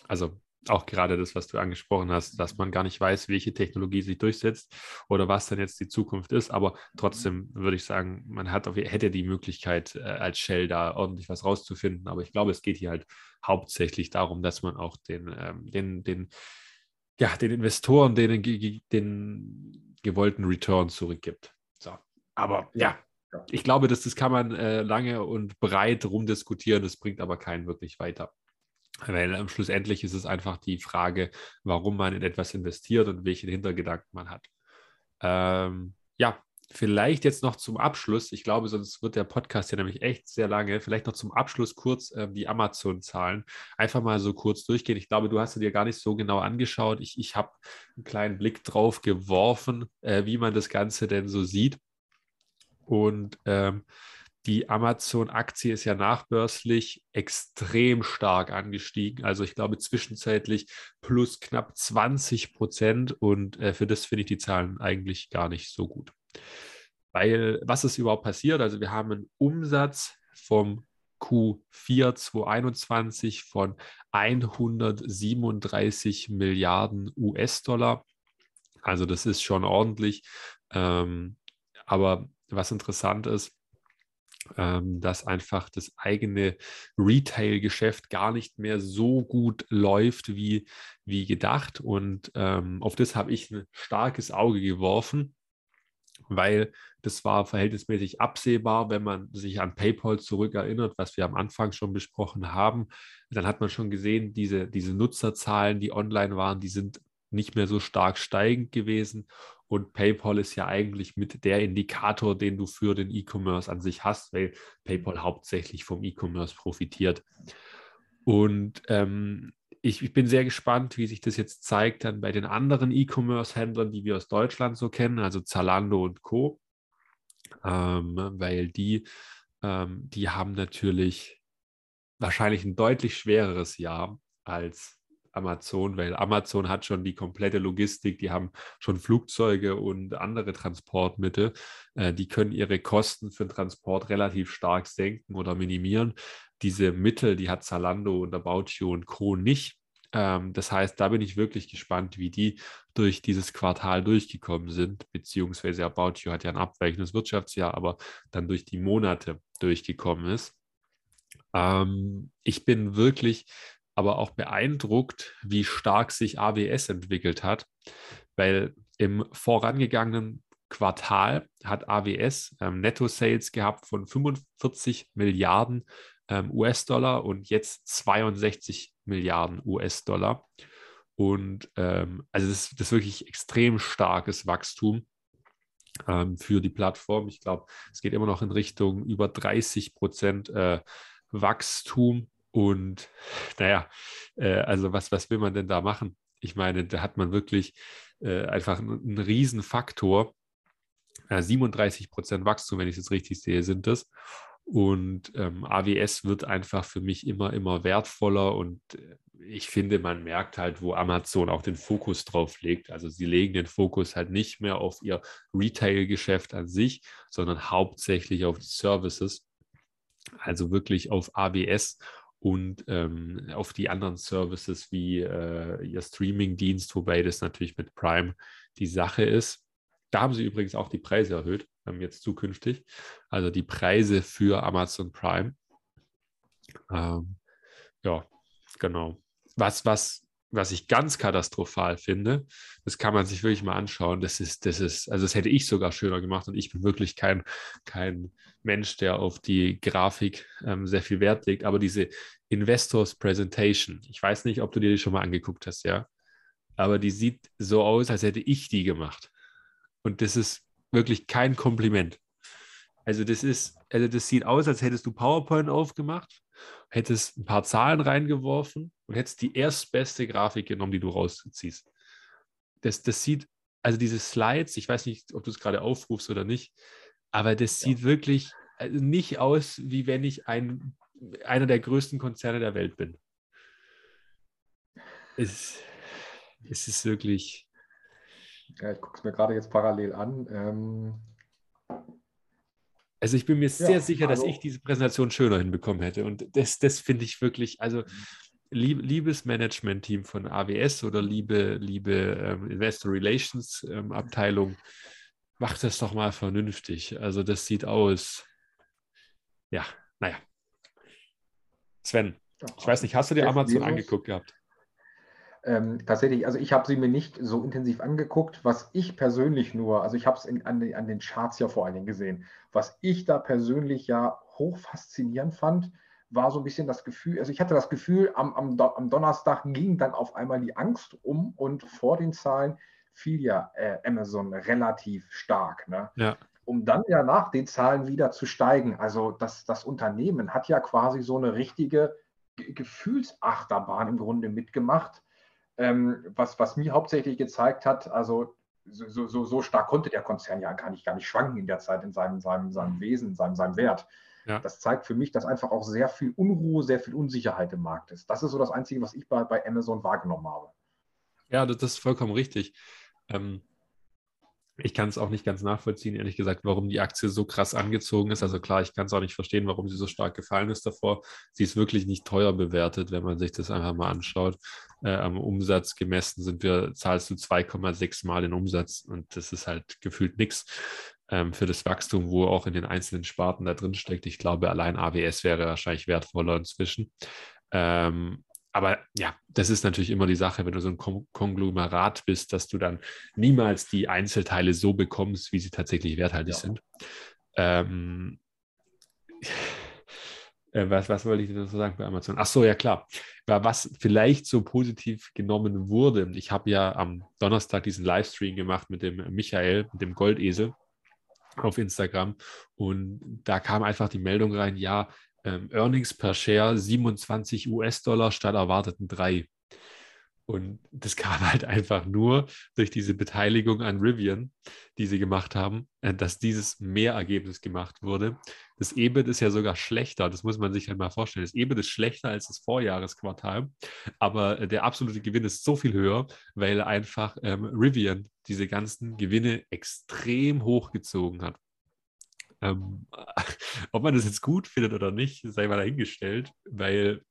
also auch gerade das, was du angesprochen hast, dass man gar nicht weiß, welche Technologie sich durchsetzt oder was dann jetzt die Zukunft ist. Aber trotzdem würde ich sagen, man hat hätte die Möglichkeit, äh, als Shell da ordentlich was rauszufinden. Aber ich glaube, es geht hier halt hauptsächlich darum, dass man auch den, ähm, den, den, ja, den Investoren den, den gewollten Return zurückgibt. So. Aber ja, ich glaube, dass das kann man äh, lange und breit rumdiskutieren. Das bringt aber keinen wirklich weiter. Weil schlussendlich ist es einfach die Frage, warum man in etwas investiert und welche Hintergedanken man hat. Ähm, ja, vielleicht jetzt noch zum Abschluss. Ich glaube, sonst wird der Podcast ja nämlich echt sehr lange. Vielleicht noch zum Abschluss kurz äh, die Amazon-Zahlen. Einfach mal so kurz durchgehen. Ich glaube, du hast sie dir gar nicht so genau angeschaut. Ich, ich habe einen kleinen Blick drauf geworfen, äh, wie man das Ganze denn so sieht. Und ähm, die Amazon-Aktie ist ja nachbörslich extrem stark angestiegen. Also ich glaube zwischenzeitlich plus knapp 20 Prozent. Und äh, für das finde ich die Zahlen eigentlich gar nicht so gut. Weil was ist überhaupt passiert? Also wir haben einen Umsatz vom Q4 2021 von 137 Milliarden US-Dollar. Also das ist schon ordentlich. Ähm, aber was interessant ist, ähm, dass einfach das eigene Retail-Geschäft gar nicht mehr so gut läuft wie, wie gedacht. Und ähm, auf das habe ich ein starkes Auge geworfen, weil das war verhältnismäßig absehbar, wenn man sich an PayPal zurückerinnert, was wir am Anfang schon besprochen haben. Dann hat man schon gesehen, diese, diese Nutzerzahlen, die online waren, die sind nicht mehr so stark steigend gewesen. Und PayPal ist ja eigentlich mit der Indikator, den du für den E-Commerce an sich hast, weil PayPal hauptsächlich vom E-Commerce profitiert. Und ähm, ich, ich, bin sehr gespannt, wie sich das jetzt zeigt dann bei den anderen E-Commerce-Händlern, die wir aus Deutschland so kennen, also Zalando und Co. Ähm, weil die, ähm, die haben natürlich wahrscheinlich ein deutlich schwereres Jahr als Amazon, weil Amazon hat schon die komplette Logistik, die haben schon Flugzeuge und andere Transportmittel, äh, die können ihre Kosten für den Transport relativ stark senken oder minimieren. Diese Mittel, die hat Zalando und About You und Co. nicht. Ähm, das heißt, da bin ich wirklich gespannt, wie die durch dieses Quartal durchgekommen sind, beziehungsweise About You hat ja ein abweichendes Wirtschaftsjahr, aber dann durch die Monate durchgekommen ist. Ähm, ich bin wirklich aber auch beeindruckt, wie stark sich AWS entwickelt hat, weil im vorangegangenen Quartal hat AWS ähm, Netto-Sales gehabt von 45 Milliarden ähm, US-Dollar und jetzt 62 Milliarden US-Dollar. Und ähm, also das, das, ist wirklich extrem starkes Wachstum ähm, für die Plattform. Ich glaube, es geht immer noch in Richtung über 30 Prozent äh, Wachstum Und naja, äh, also was, was will man denn da machen? Ich meine, da hat man wirklich äh, einfach einen, einen Riesenfaktor. Äh, 37 Prozent Wachstum, wenn ich es richtig sehe, sind das. Und ähm, AWS wird einfach für mich immer, immer wertvoller und äh, ich finde, man merkt halt, wo Amazon auch den Fokus drauf legt. Also sie legen den Fokus halt nicht mehr auf ihr Retail-Geschäft an sich, sondern hauptsächlich auf die Services. Also wirklich auf AWS und ähm, auf die anderen Services wie äh, ihr Streaming-Dienst, wobei das natürlich mit Prime die Sache ist. Da haben sie übrigens auch die Preise erhöht, ähm, jetzt zukünftig. Also die Preise für Amazon Prime. Ähm, ja, genau. Was, was, was ich ganz katastrophal finde, das kann man sich wirklich mal anschauen. Das ist, das ist, also das hätte ich sogar schöner gemacht und ich bin wirklich kein, kein Mensch, der auf die Grafik ähm, sehr viel Wert legt. Aber diese Investors Presentation, ich weiß nicht, ob du dir die schon mal angeguckt hast, ja. Aber die sieht so aus, als hätte ich die gemacht. Und das ist wirklich kein Kompliment. Also das ist, also das sieht aus, als hättest du PowerPoint aufgemacht hättest ein paar Zahlen reingeworfen und hättest die erstbeste Grafik genommen, die du rausziehst. Das, das sieht, also diese Slides, ich weiß nicht, ob du es gerade aufrufst oder nicht, aber das sieht ja. wirklich äh, nicht aus, wie wenn ich ein, einer der größten Konzerne der Welt bin. Es, es ist wirklich. Ja, ich gucke es mir gerade jetzt parallel an. Ähm, also ich bin mir sehr sicher, also, dass ich diese Präsentation schöner hinbekommen hätte. Und das, das finde ich wirklich, also lieb, liebes Management-Team von AWS oder liebe, liebe ähm, Investor Relations ähm, Abteilung, macht das doch mal vernünftig. Also das sieht aus. Ja, naja. Sven, ich weiß nicht, hast du dir Amazon angeguckt gehabt? Ähm, tatsächlich, also ich habe sie mir nicht so intensiv angeguckt, was ich persönlich nur, also ich habe es an, an, den Charts ja vor allen Dingen gesehen, was ich da persönlich ja hoch faszinierend fand, war so ein bisschen das Gefühl, also ich hatte das Gefühl, am, am, am Donnerstag ging dann auf einmal die Angst um und vor den Zahlen fiel ja äh, Amazon relativ stark. Ne? Ja. Um dann ja nach den Zahlen wieder zu steigen. Also das, das Unternehmen hat ja quasi so eine richtige Gefühlsachterbahn im Grunde mitgemacht ähm, was, was mir hauptsächlich gezeigt hat, also so, so, so, stark konnte der Konzern ja gar nicht, gar nicht schwanken in der Zeit in seinem, seinem, seinem Wesen, seinem, seinem Wert. Ja. Das zeigt für mich, dass einfach auch sehr viel Unruhe, sehr viel Unsicherheit im Markt ist. Das ist so das Einzige, was ich bei, bei Amazon wahrgenommen habe. Ja, das ist vollkommen richtig. Ähm, ich kann es auch nicht ganz nachvollziehen, ehrlich gesagt, warum die Aktie so krass angezogen ist. Also klar, ich kann es auch nicht verstehen, warum sie so stark gefallen ist davor. Sie ist wirklich nicht teuer bewertet, wenn man sich das einfach mal anschaut. Äh, am Umsatz gemessen sind wir, zahlst du 2,6 Mal den Umsatz und das ist halt gefühlt nichts ähm, für das Wachstum, wo auch in den einzelnen Sparten da drin steckt. Ich glaube, allein AWS wäre wahrscheinlich wertvoller inzwischen. Ähm, aber ja, das ist natürlich immer die Sache, wenn du so ein Konglomerat bist, dass du dann niemals die Einzelteile so bekommst, wie sie tatsächlich werthaltig ja. sind. Ähm, äh, was, was wollte ich denn so sagen bei Amazon? Ach so, ja klar. Was vielleicht so positiv genommen wurde, ich habe ja am Donnerstag diesen Livestream gemacht mit dem Michael, mit dem Goldesel auf Instagram und da kam einfach die Meldung rein, ja, ähm, Earnings per Share 27 US-Dollar statt erwarteten 3. Und das *laughs* kam halt einfach nur durch diese Beteiligung an Rivian, die sie gemacht haben, äh, dass dieses Mehrergebnis gemacht wurde. Das EBIT ist ja sogar schlechter, das muss man sich halt mal vorstellen. Das EBIT ist schlechter als das Vorjahresquartal, aber der absolute Gewinn ist so viel höher, weil einfach ähm, Rivian diese ganzen Gewinne extrem hochgezogen hat. Ähm, *laughs* ob man das jetzt gut findet oder nicht, sei mal dahingestellt, weil,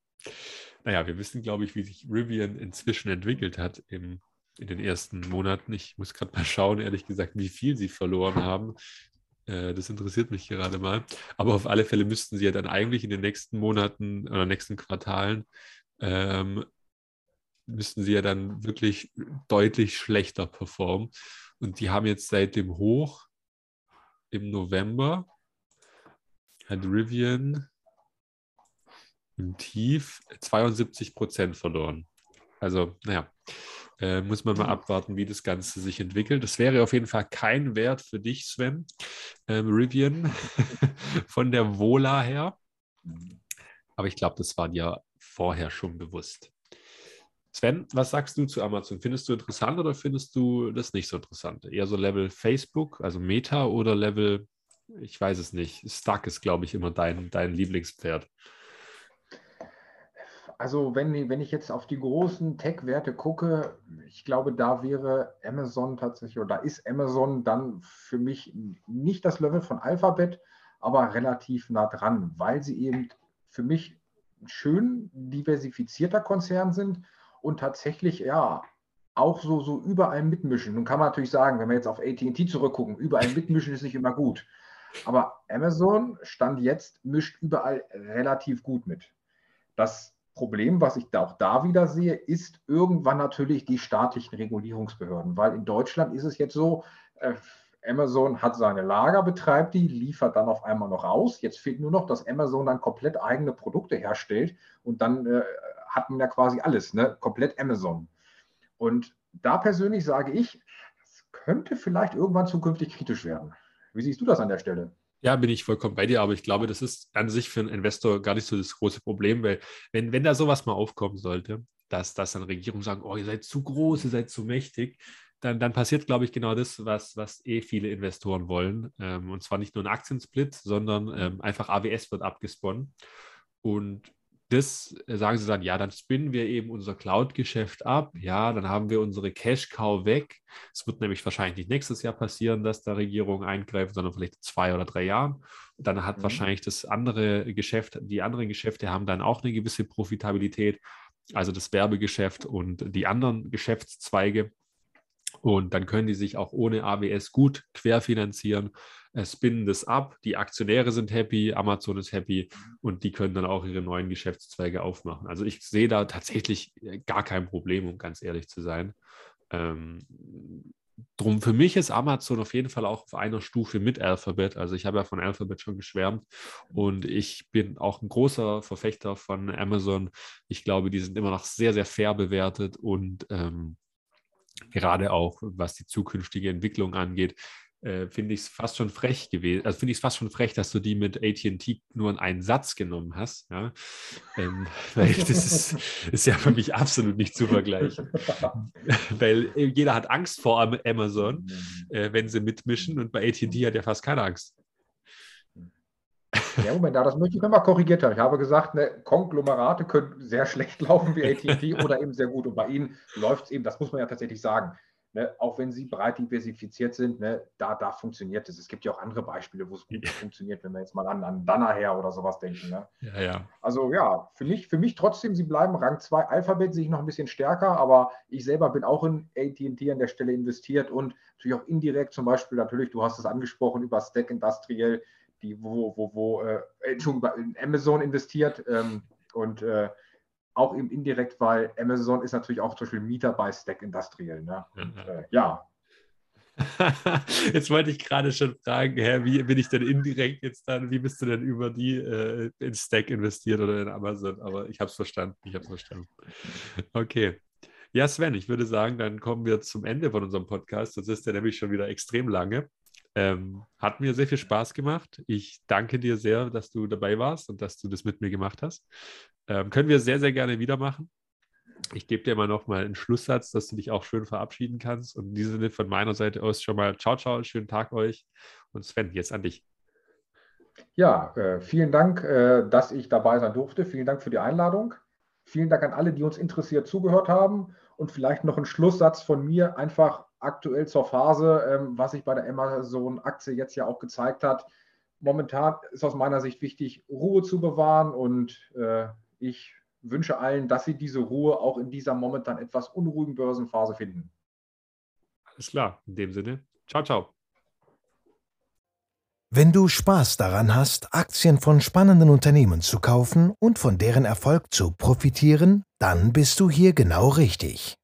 naja, wir wissen, glaube ich, wie sich Rivian inzwischen entwickelt hat im, in den ersten Monaten. Ich muss gerade mal schauen, ehrlich gesagt, wie viel sie verloren haben. Äh, das interessiert mich gerade mal. Aber auf alle Fälle müssten sie ja dann eigentlich in den nächsten Monaten oder nächsten Quartalen ähm, müssten sie ja dann wirklich deutlich schlechter performen. Und die haben jetzt seit dem Hoch im November hat Rivian im Tief 72 Prozent verloren. Also, naja, äh, muss man mal mhm. abwarten, wie das Ganze sich entwickelt. Das wäre auf jeden Fall kein Wert für dich, Sven. Ähm, Rivian *laughs* von der Vola her. Aber ich glaube, das war dir vorher schon bewusst. Sven, was sagst du zu Amazon? Findest du interessant oder findest du das nicht so interessant? Eher so Level Facebook, also Meta oder Level, ich weiß es nicht, Stuck ist, glaube ich, immer dein, dein Lieblingspferd. Also wenn, wenn ich jetzt auf die großen Tech-Werte gucke, ich glaube, da wäre Amazon tatsächlich, oder da ist Amazon dann für mich nicht das Level von Alphabet, aber relativ nah dran, weil sie eben für mich schön diversifizierter Konzern sind und tatsächlich ja auch so, so überall mitmischen. Nun kann man natürlich sagen, wenn wir jetzt auf ATT zurückgucken, überall mitmischen ist nicht immer gut. Aber Amazon stand jetzt, mischt überall relativ gut mit. Das Problem, was ich da auch da wieder sehe, ist irgendwann natürlich die staatlichen Regulierungsbehörden, weil in Deutschland ist es jetzt so, äh, Amazon hat seine Lager, betreibt die, liefert dann auf einmal noch aus. Jetzt fehlt nur noch, dass Amazon dann komplett eigene Produkte herstellt und dann äh, hat man ja quasi alles, ne? komplett Amazon. Und da persönlich sage ich, es könnte vielleicht irgendwann zukünftig kritisch werden. Wie siehst du das an der Stelle? Ja, bin ich vollkommen bei dir, aber ich glaube, das ist an sich für einen Investor gar nicht so das große Problem, weil wenn, wenn da sowas mal aufkommen sollte, dass, dass dann Regierungen sagen, oh, ihr seid zu groß, ihr seid zu mächtig, dann, dann passiert, glaube ich, genau das, was, was eh viele Investoren wollen. Ähm, und zwar nicht nur ein Aktiensplit, sondern ähm, einfach AWS wird abgesponnen. Und das äh, sagen sie dann, ja, dann spinnen wir eben unser Cloud-Geschäft ab, ja, dann haben wir unsere Cash-Cow weg. Es wird nämlich wahrscheinlich nicht nächstes Jahr passieren, dass da Regierung eingreift, sondern vielleicht zwei oder drei Jahren. Und dann hat mhm. wahrscheinlich das andere Geschäft, die anderen Geschäfte haben dann auch eine gewisse Profitabilität, also das Werbegeschäft und die anderen Geschäftszweige. Und dann können die sich auch ohne AWS gut querfinanzieren, spinnen das ab, die Aktionäre sind happy, Amazon ist happy und die können dann auch ihre neuen Geschäftszweige aufmachen. Also ich sehe da tatsächlich äh, gar kein Problem, um ganz ehrlich zu sein. Ähm, drum für mich ist Amazon auf jeden Fall auch auf einer Stufe mit Alphabet. Also ich habe ja von Alphabet schon geschwärmt und ich bin auch ein großer Verfechter von Amazon. Ich glaube, die sind immer noch sehr, sehr fair bewertet und ähm, gerade auch was die zukünftige Entwicklung angeht, äh, finde ich es fast schon frech gewesen. Also finde ich es fast schon frech, dass du die mit ATT nur in einen Satz genommen hast. Ja? Ähm, *laughs* weil das ist, ist, ja für mich absolut nicht zu vergleichen. *laughs* weil äh, jeder hat Angst vor Amazon, äh, wenn sie mitmischen und bei ATT hat ja fast keine Angst. Ja, Moment, das möchte ich nochmal korrigiert haben. Ich habe gesagt, ne, Konglomerate können sehr schlecht laufen wie ATT *laughs* oder eben sehr gut. Und bei Ihnen läuft es eben, das muss man ja tatsächlich sagen. Ne, auch wenn sie breit diversifiziert sind, ne, da, da funktioniert es. Es gibt ja auch andere Beispiele, wo es gut funktioniert, wenn wir jetzt mal an, an Danaher oder sowas denken. Ne? Ja, ja. Also ja, für mich, für mich trotzdem, sie bleiben Rang 2. Alphabet sehe ich noch ein bisschen stärker, aber ich selber bin auch in AT&T an der Stelle investiert und natürlich auch indirekt zum Beispiel, natürlich, du hast es angesprochen, über Stack Industrial, die, wo, wo, wo äh, in Amazon investiert ähm, und äh, auch eben indirekt, weil Amazon ist natürlich auch zum Beispiel Mieter bei Stack Industrial. Ne? Und, äh, ja. *laughs* Jetzt wollte ich gerade schon fragen, hä, wie bin ich denn indirekt jetzt dann, wie bist du denn über die äh, in Stack investiert oder in Amazon? Aber ich habe es verstanden, ich habe es verstanden. Okay. Ja, Sven, ich würde sagen, dann kommen wir zum Ende von unserem Podcast. Das ist ja nämlich schon wieder extrem lange. Ähm, hat mir sehr viel Spaß gemacht. Ich danke dir sehr, dass du dabei warst und dass du das mit mir gemacht hast. Ähm, können wir sehr, sehr gerne wieder machen. Ich gebe dir mal noch mal einen Schlusssatz, dass du dich auch schön verabschieden kannst. Und in diesem Sinne von meiner Seite aus schon mal ciao, ciao, schönen Tag euch. Und Sven, jetzt an dich. Ja, äh, vielen Dank, äh, dass ich dabei sein durfte. Vielen Dank für die Einladung. Vielen Dank an alle, die uns interessiert zugehört haben. Und vielleicht noch ein Schlusssatz von mir, einfach aktuell zur Phase, ähm, was sich bei der Amazon-Aktie jetzt ja auch gezeigt hat. Momentan ist aus meiner Sicht wichtig, Ruhe zu bewahren und äh, ich wünsche allen, dass sie diese Ruhe auch in dieser momentan etwas unruhigen Börsenphase finden. Alles klar, in dem Sinne. Ciao, ciao. Wenn du Spaß daran hast, Aktien von spannenden Unternehmen zu kaufen und von deren Erfolg zu profitieren, dann bist du hier genau richtig.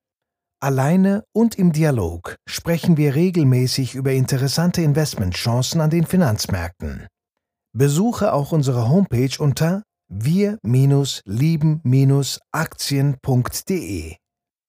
Alleine und im Dialog sprechen wir regelmäßig über interessante Investmentchancen an den Finanzmärkten. Besuche auch unsere Homepage unter wir-lieben-aktien.de.